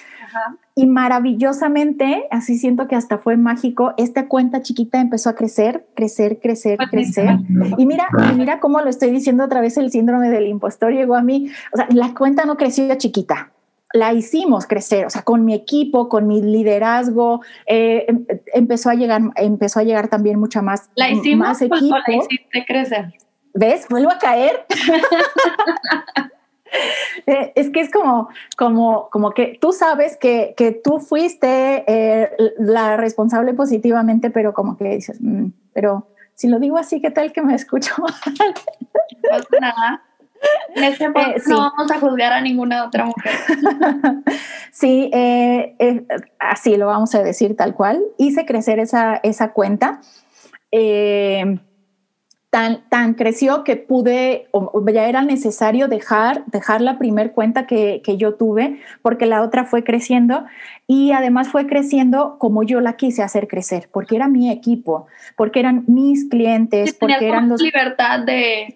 Y maravillosamente, así siento que hasta fue mágico, esta cuenta chiquita empezó a crecer, crecer, crecer, crecer. Y mira, mira cómo lo estoy diciendo otra vez, el síndrome del impostor llegó a mí. O sea, la cuenta no creció chiquita, la hicimos crecer, o sea, con mi equipo, con mi liderazgo, eh, em, empezó a llegar, empezó a llegar también mucha más, la hicimos más equipo. la hiciste crecer. ¿Ves? Vuelvo a caer. Eh, es que es como, como, como que tú sabes que, que tú fuiste eh, la responsable positivamente, pero como que dices, mm, pero si lo digo así, ¿qué tal que me escucho mal? No nada. En este eh, no vamos a juzgar a ninguna otra mujer. sí, así lo vamos a decir tal cual. Hice crecer esa, esa cuenta. Eh, tan, tan creció que pude, o ya era necesario dejar, dejar la primer cuenta que, que, yo tuve, porque la otra fue creciendo y además fue creciendo como yo la quise hacer crecer, porque era mi equipo, porque eran mis clientes, porque eran los... libertad de,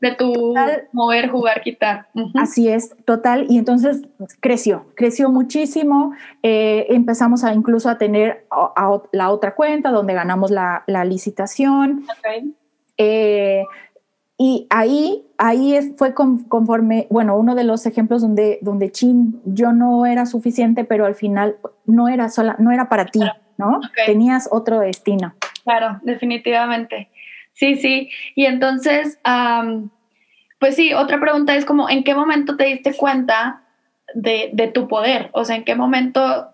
de tu mover, jugar, quitar. Así es, total. Y entonces creció, creció muchísimo. Eh, empezamos a incluso a tener a, la otra cuenta donde ganamos la, la licitación. Eh, y ahí, ahí fue conforme, bueno, uno de los ejemplos donde, donde chin, yo no era suficiente, pero al final no era sola, no era para ti, ¿no? Tenías otro destino. Claro, definitivamente. Sí, sí. Y entonces, pues sí, otra pregunta es como, ¿en qué momento te diste cuenta de, de, tu poder? O sea, ¿en qué momento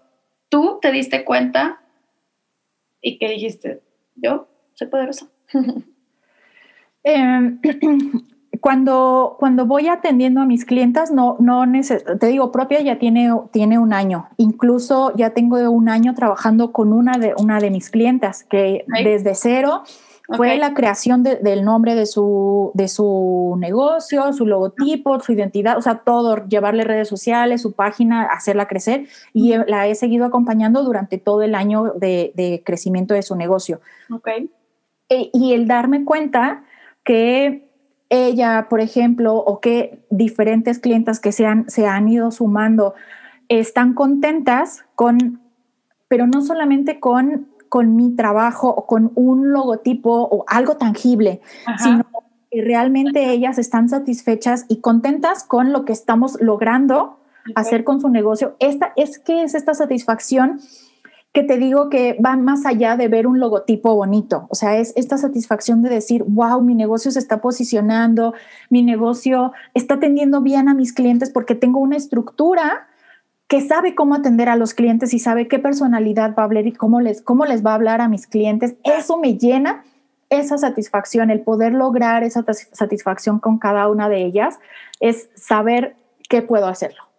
tú te diste cuenta y que dijiste, yo soy poderosa? eh, cuando, cuando voy atendiendo a mis clientas, no, no te digo, propia ya tiene, tiene un año. Incluso ya tengo un año trabajando con una de, una de mis clientas que desde cero fue la creación del nombre de su, de su negocio, su logotipo, su identidad, o sea, todo, llevarle redes sociales, su página, hacerla crecer y la he seguido acompañando durante todo el año de, de crecimiento de su negocio. Okay. E, y el darme cuenta que ella, por ejemplo, o que diferentes clientas que se han, se han ido sumando están contentas con, pero no solamente con, con mi trabajo o con un logotipo o algo tangible, sino que realmente ellas están satisfechas y contentas con lo que estamos logrando hacer con su negocio. Esta es que es esta satisfacción que te digo que va más allá de ver un logotipo bonito. O sea, es esta satisfacción de decir, wow, mi negocio se está posicionando, mi negocio está atendiendo bien a mis clientes porque tengo una estructura que sabe cómo atender a los clientes y sabe qué personalidad va a hablar y cómo les, cómo les va a hablar a mis clientes. Eso me llena esa satisfacción, el poder lograr esa satisfacción con cada una de ellas, es saber qué puedo hacerlo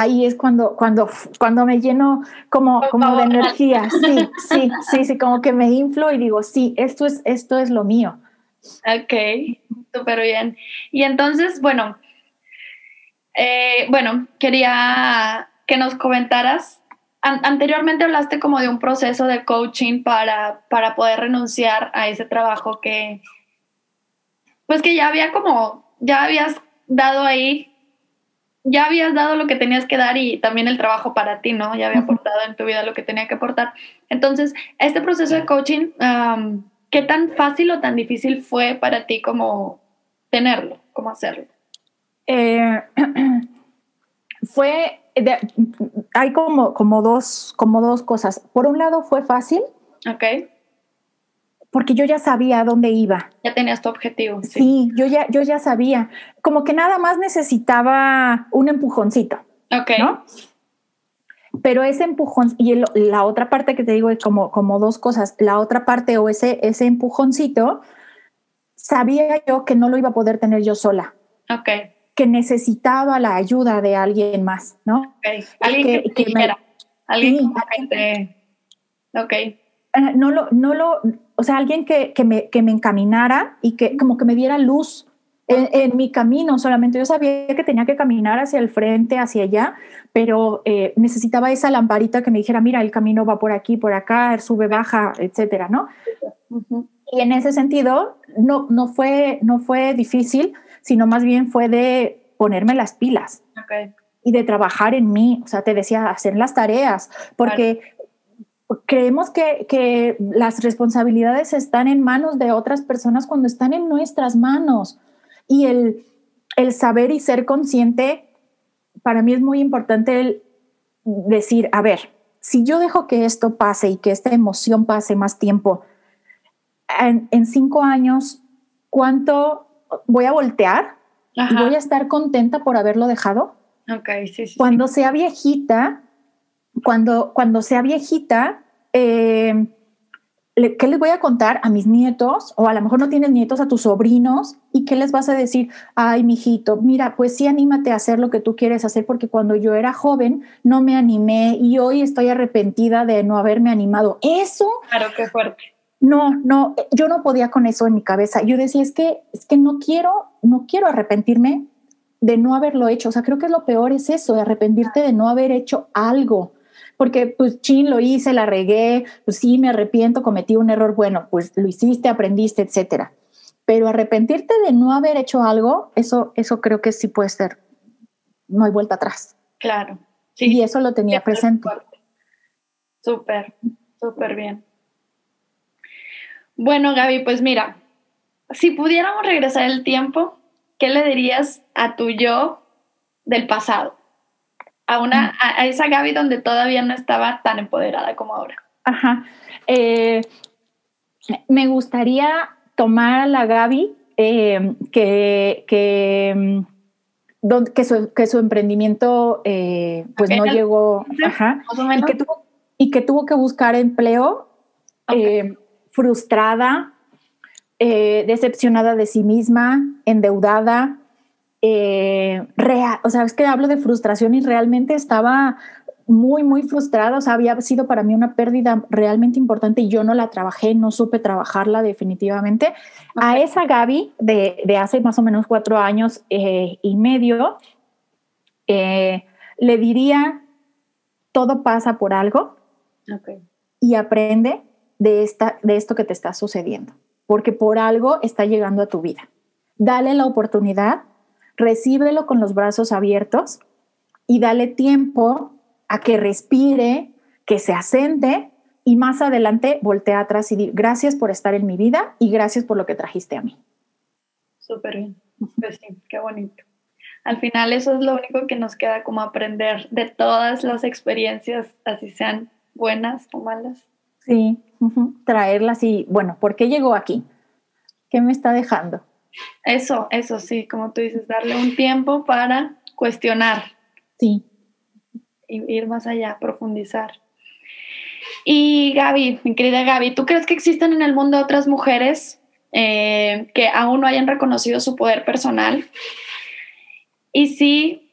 ahí es cuando, cuando, cuando me lleno como, como de energía. Sí, sí, sí, sí, como que me inflo y digo, sí, esto es, esto es lo mío. Ok, súper bien. Y entonces, bueno, eh, bueno, quería que nos comentaras. anteriormente hablaste como de un proceso de coaching para, para poder renunciar a ese trabajo que, pues que ya había como, ya habías dado ahí ya habías dado lo que tenías que dar y también el trabajo para ti, ¿no? Ya había aportado en tu vida lo que tenía que aportar. Entonces, este proceso de coaching, ¿qué tan fácil o tan difícil fue para ti como tenerlo, cómo hacerlo? Eh, fue, hay como, como, dos, como dos cosas. Por un lado fue fácil. Ok porque yo ya sabía a dónde iba. Ya tenías tu objetivo. Sí. yo, ya, yo ya sabía. Como que nada más necesitaba un empujoncito. Ok. ¿no? Pero ese empujón, y la otra parte que te digo es como, como dos cosas. La otra parte o ese, ese empujoncito, sabía yo que no lo iba a poder tener yo sola. Ok. Que necesitaba la ayuda de alguien más, ¿no? Ok. Alguien que, que, Alguien que Ok. No lo, no lo, o sea, alguien que, que, me, que me encaminara y que como que me diera luz en, mi camino solamente. Yo sabía que tenía que caminar hacia el frente, hacia allá, pero eh, necesitaba esa lamparita que me dijera, mira, el camino va por aquí, por acá, sube, baja, etcétera, ¿no? Y en ese sentido, no, no, fue, no fue difícil, sino más bien fue de ponerme las pilas. Y de trabajar en mí, o sea, te decía, hacer las tareas, porque creemos que, que, las responsabilidades están en manos de otras personas cuando están en nuestras manos. Y el, el saber y ser consciente, para mí es muy importante el decir, a ver, si yo dejo que esto pase y que esta emoción pase más tiempo, en, en cinco años, ¿cuánto voy a voltear? ¿Y voy a estar contenta por haberlo dejado? Okay, sí, sí, Cuando sea viejita, cuando, cuando sea viejita, eh, ¿qué les voy a contar a mis nietos? O a lo mejor no tienes nietos, a tus sobrinos, ¿y qué les vas a decir? Ay, mijito, mira, pues sí, anímate a hacer lo que tú quieres hacer, porque cuando yo era joven no me animé y hoy estoy arrepentida de no haberme animado. Eso. Claro, qué fuerte. No, no, yo no podía con eso en mi cabeza. Yo decía, es que, es que no quiero, no quiero arrepentirme de no haberlo hecho. O sea, creo que lo peor es eso, de arrepentirte de no haber hecho algo porque pues chin, lo hice, la regué, pues sí, me arrepiento, cometí un error, bueno, pues lo hiciste, aprendiste, etcétera. Pero arrepentirte de no haber hecho algo, eso, eso creo que sí puede ser, no hay vuelta atrás. Claro. Sí, y eso lo tenía presente. Súper, súper bien. Bueno, Gaby, pues mira, si pudiéramos regresar el tiempo, ¿qué le dirías a tu yo del pasado? A, una, a, esa Gaby donde todavía no estaba tan empoderada como ahora. Ajá. Eh, me gustaría tomar a la Gaby eh, que, que, mm, que, su, que, su, emprendimiento eh, pues no llegó ajá, y, que tuvo, y, que tuvo, que buscar empleo eh, frustrada, decepcionada de sí misma, endeudada. Real, o sea, es que hablo de frustración y realmente estaba muy, muy frustrada. O sea, había sido para mí una pérdida realmente importante y yo no la trabajé, no supe trabajarla definitivamente. A esa Gaby de, de, hace más o menos cuatro años eh, y medio, eh, le diría, todo pasa por algo y aprende de, esta, de esto que te está sucediendo, porque por algo está llegando a tu vida. Dale la oportunidad, recíbelo con los brazos abiertos y dale tiempo a que respire, que se asente y más adelante voltea atrás y di gracias por estar en mi vida y gracias por lo que trajiste a mí. Súper bien. Pues sí, qué bonito. Al final eso es lo único que nos queda como aprender de todas las experiencias, así sean buenas o malas. Sí, traerlas y, bueno, ¿por qué llegó aquí? ¿Qué me está dejando? Eso, eso sí, como tú dices, darle un tiempo para cuestionar. Sí ir más allá, profundizar. Y Gaby, mi querida Gaby, ¿tú crees que existen en el mundo otras mujeres eh, que aún no hayan reconocido su poder personal? Y si,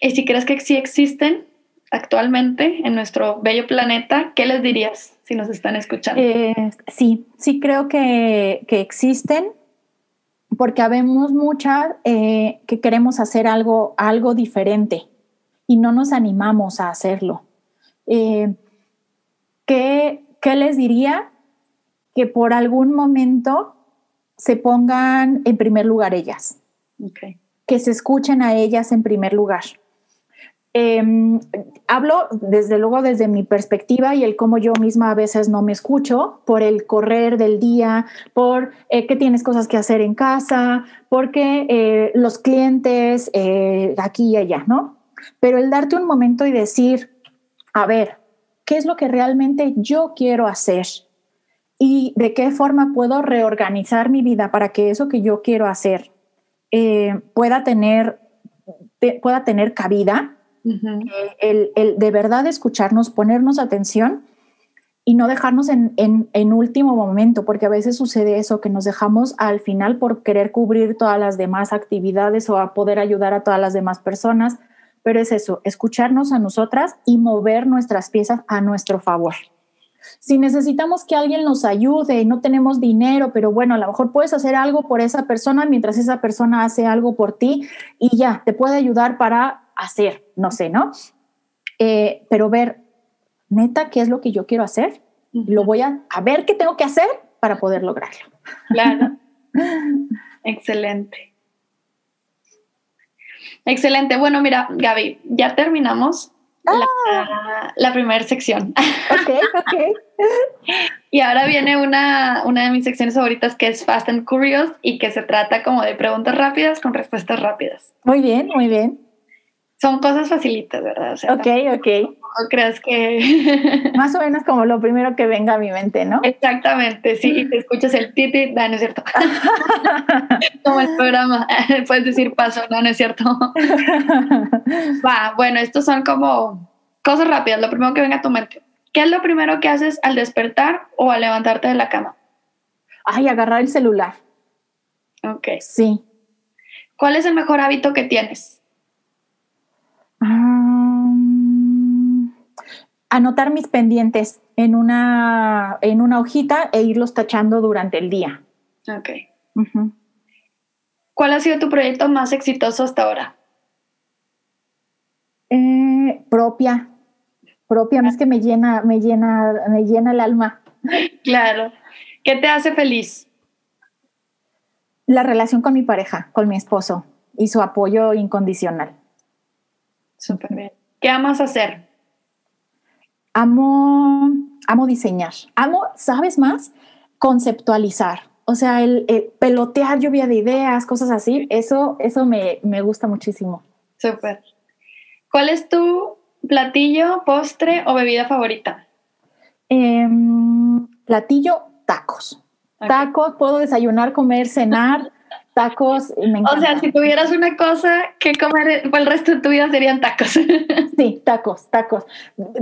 y si crees que sí existen actualmente en nuestro bello planeta, ¿qué les dirías si nos están escuchando? Eh, sí, sí creo que, que, existen, porque habemos muchas eh, que queremos hacer algo, algo diferente y no nos animamos a hacerlo. Eh, ¿qué, les diría? Que por algún momento se pongan en primer lugar ellas. Que se escuchen a ellas en primer lugar. Em, hablo desde luego desde mi perspectiva y el cómo yo misma a veces no me escucho por el correr del día, por eh, que tienes cosas que hacer en casa, porque eh, los clientes aquí y allá, ¿no? Pero el darte un momento y decir, a ver, ¿qué es lo que realmente yo quiero hacer? ¿Y de qué forma puedo reorganizar mi vida para que eso que yo quiero hacer eh, pueda, tener, pueda tener cabida? Eh, el, de verdad escucharnos, ponernos atención y no dejarnos en, en, último momento, porque a veces sucede eso, que nos dejamos al final por querer cubrir todas las demás actividades o a poder ayudar a todas las demás personas pero es eso, escucharnos a nosotras y mover nuestras piezas a nuestro favor. Si necesitamos que alguien nos ayude, no tenemos dinero, pero bueno, a lo mejor puedes hacer algo por esa persona mientras esa persona hace algo por ti y ya, te puede ayudar para hacer, no sé, ¿no? Eh, pero ver, neta, ¿qué es lo que yo quiero hacer? Lo voy a, a ver qué tengo que hacer para poder lograrlo. Claro. Excelente. Excelente. Bueno, mira, Gaby, ya terminamos la, ah. primera sección. Ok, ok. y ahora viene una, una de mis secciones favoritas que es Fast and Curious y que se trata como de preguntas rápidas con respuestas rápidas. Muy bien, muy bien son cosas facilitas, ¿verdad? O ok, ok. No creas que... Más o menos como lo primero que venga a mi mente, ¿no? Exactamente, sí, y te escuchas el titi, no, no es cierto. como el programa, puedes decir paso, no, no es cierto. Va, bueno, estos son como cosas rápidas, lo primero que venga a tu mente. ¿Qué es lo primero que haces al despertar o al levantarte de la cama? Ay, agarrar el celular. Ok. Sí. ¿Cuál es el mejor hábito que tienes? Anotar mis pendientes en una, en una hojita e irlos tachando durante el día. Ok. ¿Cuál ha sido tu proyecto más exitoso hasta ahora? Eh, propia, propia, es que me llena, me llena, me llena el alma. Claro. ¿Qué te hace feliz? La relación con mi pareja, con mi esposo y su apoyo incondicional. Súper bien. ¿Qué amas hacer? Amo, amo diseñar. Amo, ¿sabes más? Conceptualizar. O sea, el, pelotear lluvia de ideas, cosas así, eso, eso me, gusta muchísimo. Súper. ¿Cuál es tu platillo, postre o bebida favorita? Em, platillo, tacos. Tacos, puedo desayunar, comer, cenar. Tacos, me encanta. O sea, si tuvieras una cosa que comer por el resto de tu vida serían tacos. Sí, tacos, tacos.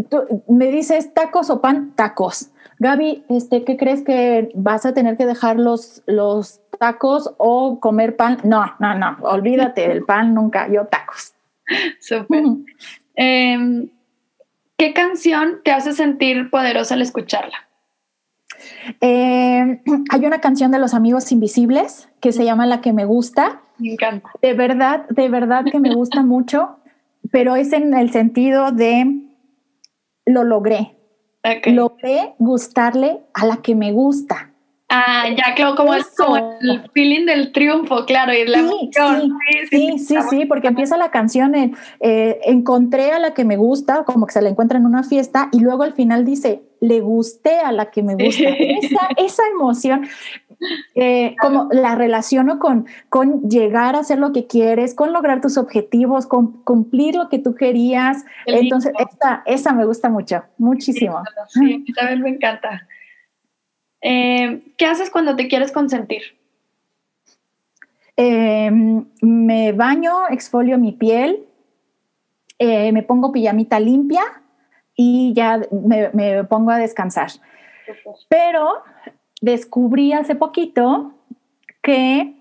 Tú me dices tacos o pan, tacos. Gaby, este, ¿qué crees que vas a tener que dejar los, los tacos o comer pan? No, no, no, olvídate del pan nunca, yo tacos. Súper. Em, ¿Qué canción te hace sentir poderosa al escucharla? Eh, hay una canción de los Amigos Invisibles que se llama La que me gusta. Me encanta. De verdad, de verdad que me gusta mucho, pero es en el sentido de lo logré. Okay. Logré gustarle a la que me gusta. Ah, ya claro, como es como el feeling del triunfo, claro, y la Sí, emoción. sí, sí, sí, sí, porque empieza la canción en eh, encontré a la que me gusta, como que se la encuentra en una fiesta, y luego al final dice, le gusté a la que me gusta. Esa, esa emoción, eh, como la relaciono con, con llegar a hacer lo que quieres, con lograr tus objetivos, con cumplir lo que tú querías. Entonces, esta, esa me gusta mucho, muchísimo. Sí, a mí también me encanta. Eh, ¿Qué haces cuando te quieres consentir? Eh, me baño, exfolio mi piel, eh, me pongo pijamita limpia y ya me, me pongo a descansar. Pero descubrí hace poquito que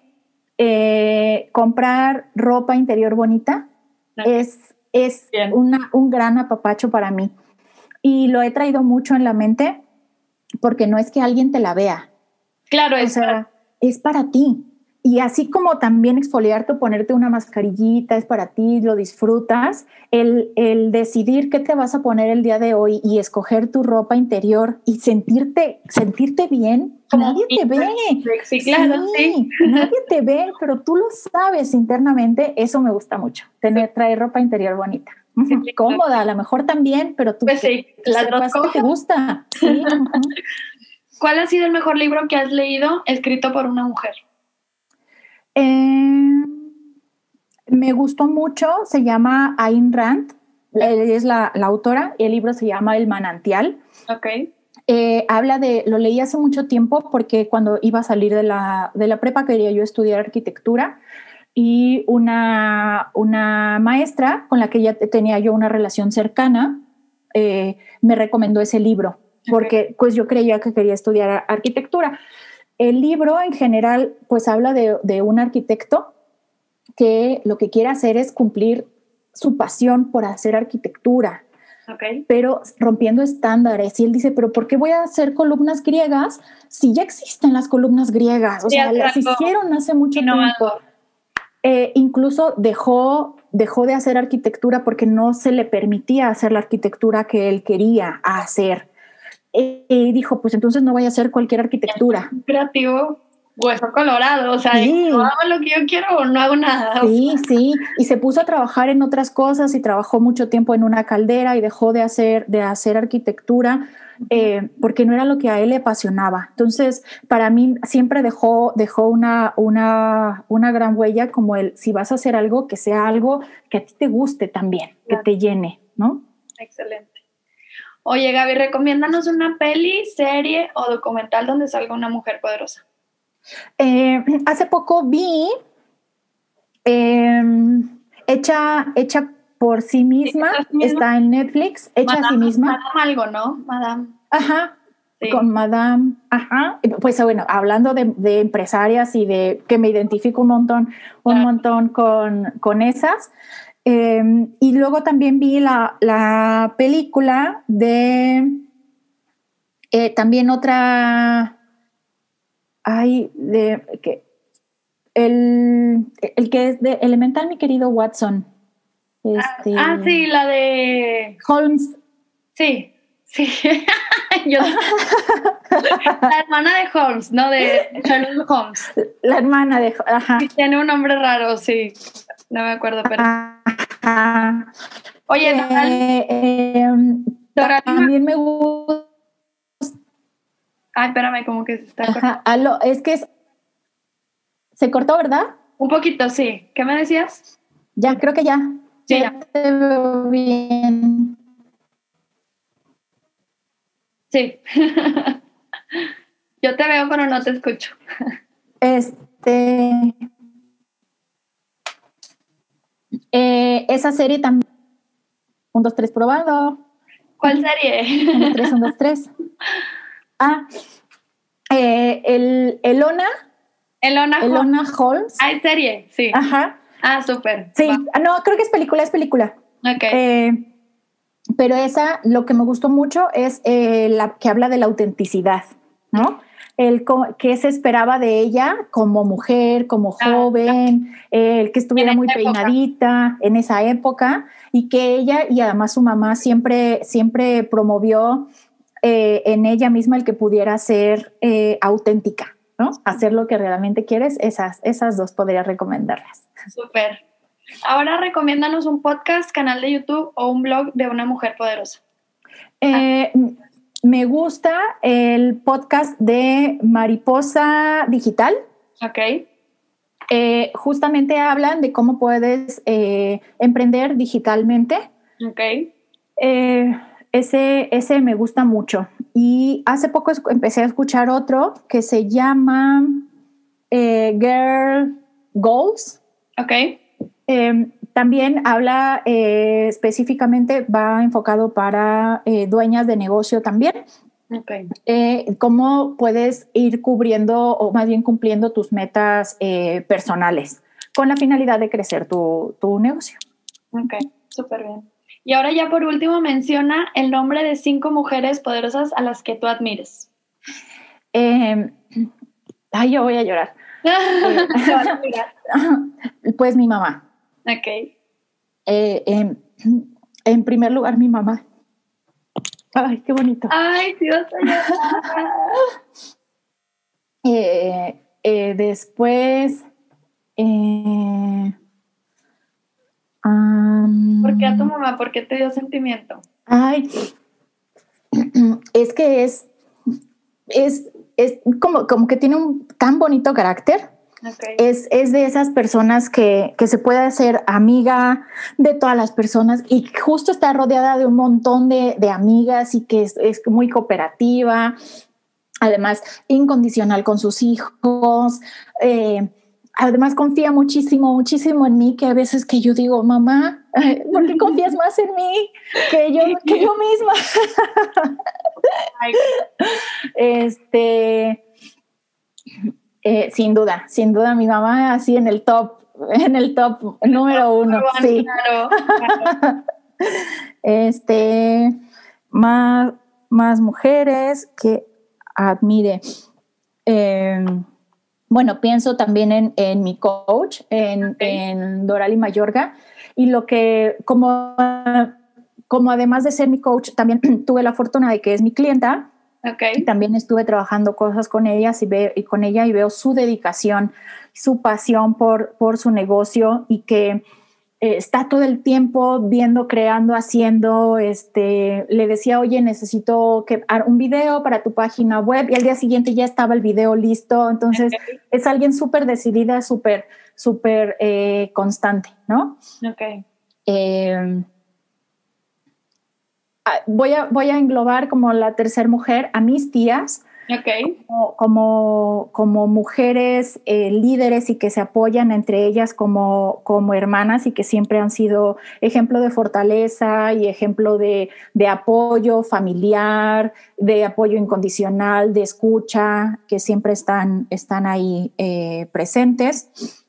eh, comprar ropa interior bonita es, es una, un gran apapacho para mí. Y lo he traído mucho en la mente porque no es que alguien te la vea, Claro, o es sea, es para ti. Y así como también exfoliarte o ponerte una mascarillita es para ti, lo disfrutas, el, el decidir qué te vas a poner el día de hoy y escoger tu ropa interior y sentirte, sentirte bien, Como nadie te ve. Sí, claro, sí. nadie te ve, pero tú lo sabes internamente, eso me gusta mucho, tener, traer ropa interior bonita. Cómoda, a lo mejor también, pero tú Pues sí, las dos que te gusta. Sí. ¿Cuál ha sido el mejor libro que has leído escrito por una mujer? Eh, me gustó mucho, se llama Ayn Rand, es la, la autora, el libro se llama El manantial. Ok. Eh, habla de, lo leí hace mucho tiempo porque cuando iba a salir de la, de la prepa quería yo estudiar arquitectura y una, una maestra con la que ya tenía yo una relación cercana eh, me recomendó ese libro porque pues yo creía que quería estudiar arquitectura. El libro en general pues habla de, de un arquitecto que lo que quiere hacer es cumplir su pasión por hacer arquitectura, Ok. pero rompiendo estándares. Y él dice, pero ¿por qué voy a hacer columnas griegas si ya existen las columnas griegas? O Sí, sea, las hicieron hace mucho tiempo. Eh, incluso dejó, dejó de hacer arquitectura porque no se le permitía hacer la arquitectura que él quería hacer. Eh, y dijo, pues entonces no voy a hacer cualquier arquitectura. Creativo, hueso colorado. O sea, Sí. no hago lo que yo quiero o no hago nada. Sí, sí, y se puso a trabajar en otras cosas y trabajó mucho tiempo en una caldera y dejó de hacer, de hacer arquitectura eh, porque no era lo que a él le apasionaba. Entonces, para mí siempre dejó, dejó una, una, una gran huella como el, si vas a hacer algo, que sea algo que a ti te guste también, Claro. que te llene, ¿no? Excelente. Oye, Gaby, recomiéndanos una peli, serie o documental donde salga una mujer poderosa. Eh, hace poco vi eh, hecha, hecha por sí misma, está en Netflix, hecha a sí misma. Madame algo, ¿no? Madame. Ajá, Sí. con Madame, ajá. Pues bueno, hablando de, de empresarias y de que me identifico un montón, un Claro. montón con, con esas. Eh, y luego también vi la, la película de eh, también otra, ay, de que el, el que es de Elemental, mi querido Watson. Este, Ah, sí, la de. Holmes. Sí, sí. Yo- la hermana de Holmes, no de Sherlock Holmes. La hermana de. Ajá. Tiene un nombre raro, sí. No me acuerdo, pero. Ajá. Oye, Doral, Eh, em, Doral- también me gusta. Ay, espérame, como que se está cortando. Ajá, aló, es que es- se cortó, ¿verdad? Un poquito, sí. ¿Qué me decías? Ya, creo que ya. Sí, Ya te veo bien. Sí. Yo te veo, pero no te escucho. Este. Eh, esa serie también. Un, dos, tres, probado. ¿Cuál serie? Un, dos, tres, un, dos, tres. Ah, eh, el Elona. Elona, Elona Holmes. Ah, es serie, sí. Ajá. Ah, súper. Sí, ah, no, creo que es película, es película. Ok. Eh, pero esa, lo que me gustó mucho es eh, la que habla de la autenticidad, ¿no? El que se esperaba de ella como mujer, como Ah, joven, el que estuviera muy época. peinadita en esa época y que ella y además su mamá siempre, siempre promovió eh, en ella misma el que pudiera ser eh, auténtica, ¿no? Hacer lo que realmente quieres, esas, esas dos podría recomendarlas. Súper. Ahora recomiéndanos un podcast, canal de YouTube o un blog de una mujer poderosa. Eh, me gusta el podcast de Mariposa Digital. Ok. Eh, justamente hablan de cómo puedes eh, emprender digitalmente. Ok. Ese, ese me gusta mucho. Y hace poco empecé a escuchar otro que se llama eh, Girl Goals. Ok. Eh, también habla eh, específicamente, va enfocado para eh, dueñas de negocio también. Ok. eh, cómo puedes ir cubriendo o más bien cumpliendo tus metas personales con la finalidad de crecer tu, tu negocio. Ok. Súper bien. Y ahora ya por último menciona el nombre de cinco mujeres poderosas a las que tú admires. Eh, ay, yo voy a llorar. Pues mi mamá. ok. Eh, en, en primer lugar, mi mamá. Ay, qué bonito. Ay, Dios. Eh, eh, después. eh, qué a tu mamá? ¿Por qué te dio sentimiento? Ay, es que es, es, es como, como que tiene un tan bonito carácter. Ok. Es, es de esas personas que, que se puede hacer amiga de todas las personas y justo está rodeada de un montón de, de amigas y que es, es muy cooperativa, además incondicional con sus hijos. eh, además confía muchísimo, muchísimo en mí, que a veces que yo digo, mamá, ¿por qué confías más en mí que yo, que yo misma? Este, eh, sin duda, sin duda, mi mamá así en el top, en el top número uno, Juan, sí. Claro, claro. Este, más, más mujeres que admire. Eh, bueno, pienso también en, en mi coach, en, Ok. en Dorali Mayorga, y lo que, como, como además de ser mi coach, también tuve la fortuna de que es mi clienta, Ok. también estuve trabajando cosas con ellas y, ve- y con ella y veo su dedicación, su pasión por, por su negocio y que eh, está todo el tiempo viendo, creando, haciendo. Este, le decía, oye, necesito que un video para tu página web y al día siguiente ya estaba el video listo. Entonces es alguien súper decidida, súper, súper eh, constante, ¿no? Ok. Eh, ah, voy, a, voy a englobar como la tercera mujer a mis tías Ok. como, como, como mujeres eh, líderes y que se apoyan entre ellas como, como hermanas y que siempre han sido ejemplo de fortaleza y ejemplo de, de apoyo familiar, de apoyo incondicional, de escucha, que siempre están, están ahí eh, presentes.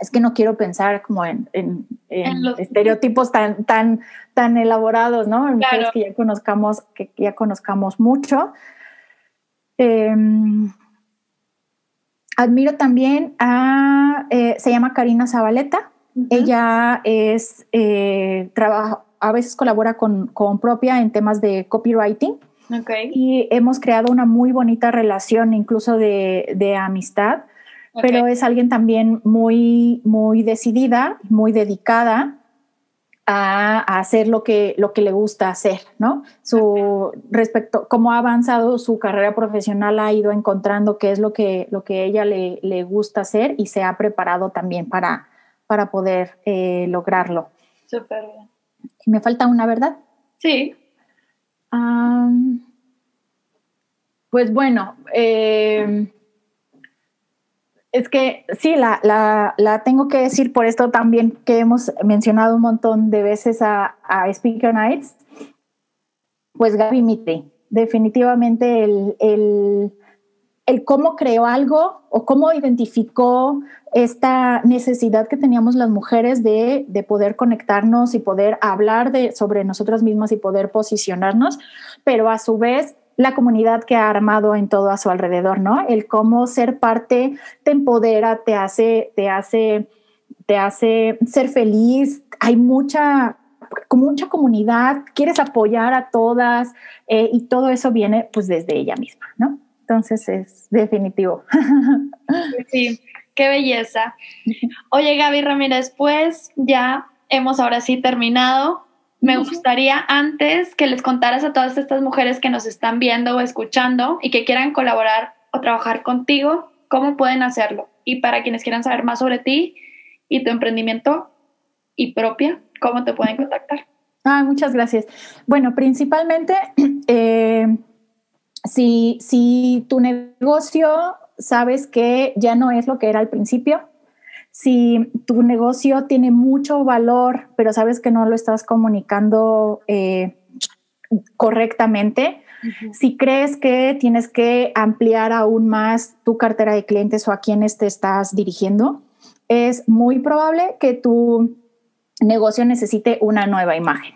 Es que no quiero pensar como en, en- en En los- estereotipos tan, tan, tan elaborados, ¿no? En mujeres Claro. que ya conozcamos, que ya conozcamos mucho. Eh, admiro también a, eh, se llama Karina Zabaleta. Ella es, eh, trabaja, a veces colabora con, con propia en temas de copywriting Ok. y hemos creado una muy bonita relación, incluso de, de amistad, pero es alguien también muy, muy decidida, muy dedicada a, a hacer lo que, lo que le gusta hacer, ¿no? Su respecto, cómo ha avanzado su carrera profesional, ha ido encontrando qué es lo que, lo que ella le, le gusta hacer y se ha preparado también para, para poder eh, lograrlo. Súper bien. Y me falta una, ¿verdad? Sí. Pues bueno, eh, es que sí, la, la, tengo que decir por esto también que hemos mencionado un montón de veces a, Speaker Nights, pues Gaby Mitre, definitivamente el, el, el, cómo creó algo o cómo identificó esta necesidad que teníamos las mujeres de, de poder conectarnos y poder hablar de, sobre nosotras mismas y poder posicionarnos, pero a su vez la comunidad que ha armado en todo a su alrededor, ¿no? El cómo ser parte te empodera, te hace, te hace, te hace ser feliz. Hay mucha, mucha comunidad, quieres apoyar a todas eh, y todo eso viene pues desde ella misma, ¿no? Entonces es definitivo. Sí, qué belleza. Oye, Gaby Ramírez, pues ya hemos ahora sí terminado me gustaría antes que les contaras a todas estas mujeres que nos están viendo o escuchando y que quieran colaborar o trabajar contigo, cómo pueden hacerlo. Y para quienes quieran saber más sobre ti y tu emprendimiento y propia, cómo te pueden contactar. Ah, muchas gracias. Bueno, principalmente, eh, si, si tu negocio sabes que ya no es lo que era al principio, si tu negocio tiene mucho valor, pero sabes que no lo estás comunicando eh, correctamente, si crees que tienes que ampliar aún más tu cartera de clientes o a quienes te estás dirigiendo, es muy probable que tu negocio necesite una nueva imagen.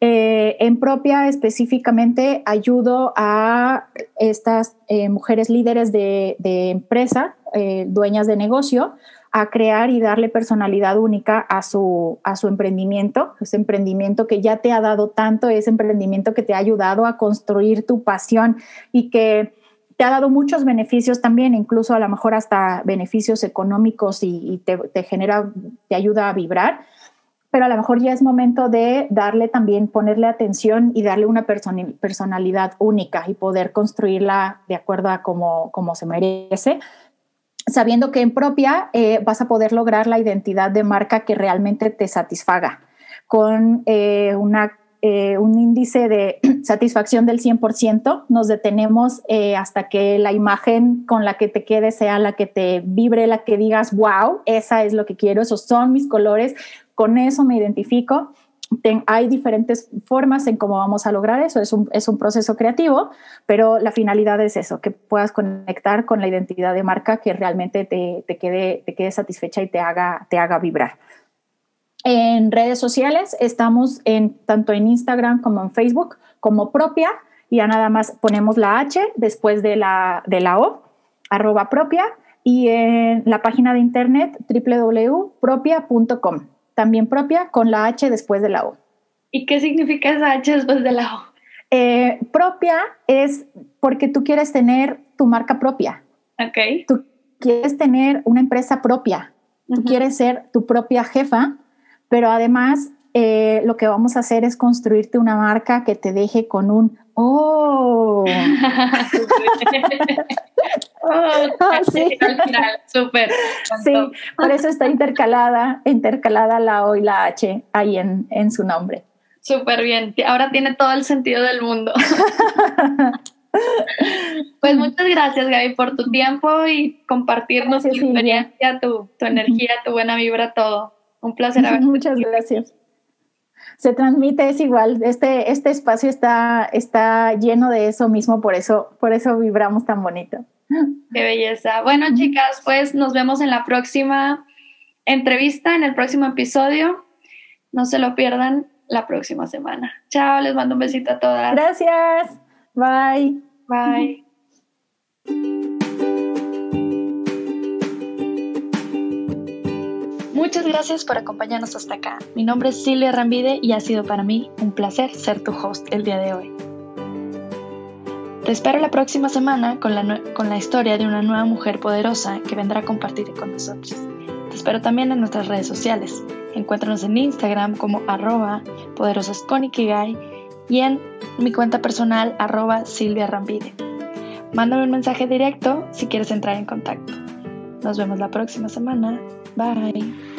Eh, en propia específicamente ayudo a estas eh, mujeres líderes de, empresa, dueñas de negocio, a crear y darle personalidad única a su, a su emprendimiento, ese emprendimiento que ya te ha dado tanto, ese emprendimiento que te ha ayudado a construir tu pasión y que te ha dado muchos beneficios también, incluso a lo mejor hasta beneficios económicos y, te, te, genera, te ayuda a vibrar, pero a lo mejor ya es momento de darle también, ponerle atención y darle una personalidad única y poder construirla de acuerdo a como, como se merece sabiendo que en propia eh, vas a poder lograr la identidad de marca que realmente te satisfaga, con eh, eh, un índice de satisfacción del 100%. Nos detenemos hasta que la imagen con la que te quedes sea la que te vibre, la que digas, wow, esa es lo que quiero, esos son mis colores, con eso me identifico hay diferentes formas en cómo vamos a lograr eso. Es un, es un, proceso creativo, pero la finalidad es eso, que puedas conectar con la identidad de marca que realmente te, quede, satisfecha y te haga, vibrar. En redes sociales estamos tanto en Instagram como en Facebook como propia. Ya nada más ponemos la H después de la, de la O, arroba propia. Y en la página de internet www.propia.com también propia con la H después de la O. ¿Y qué significa esa H después de la O? Eh, propia es porque tú quieres tener tu marca propia. Ok. Tú quieres tener una empresa propia. Tú quieres ser tu propia jefa, pero además eh, lo que vamos a hacer es construirte una marca que te deje con un oh. oh sí. súper. Sí, por eso está intercalada, intercalada la O y la H ahí en, en su nombre. Súper bien, ahora tiene todo el sentido del mundo. Pues muchas gracias, Gaby, por tu tiempo y compartirnos tu experiencia, tu, tu, energía, tu buena vibra, todo. Un placer haber Muchas gracias se transmite, es igual. Este, este espacio está, está lleno de eso mismo, por eso, por eso vibramos tan bonito. Qué belleza. Bueno, chicas, pues nos vemos en la próxima entrevista, en el próximo episodio. No se lo pierdan la próxima semana. Chao, les mando un besito a todas. Gracias. Bye. Bye. Muchas gracias por acompañarnos hasta acá. Mi nombre es Silvia Rambide y ha sido para mí un placer ser tu host el día de hoy. Te espero la próxima semana con la, con la historia de una nueva mujer poderosa que vendrá a compartir con nosotros. Te espero también en nuestras redes sociales. Encuéntranos en Instagram como arroba poderosasconikigai y en mi cuenta personal arroba Silvia Rambide. Mándame un mensaje directo si quieres entrar en contacto. Nos vemos la próxima semana. Bye.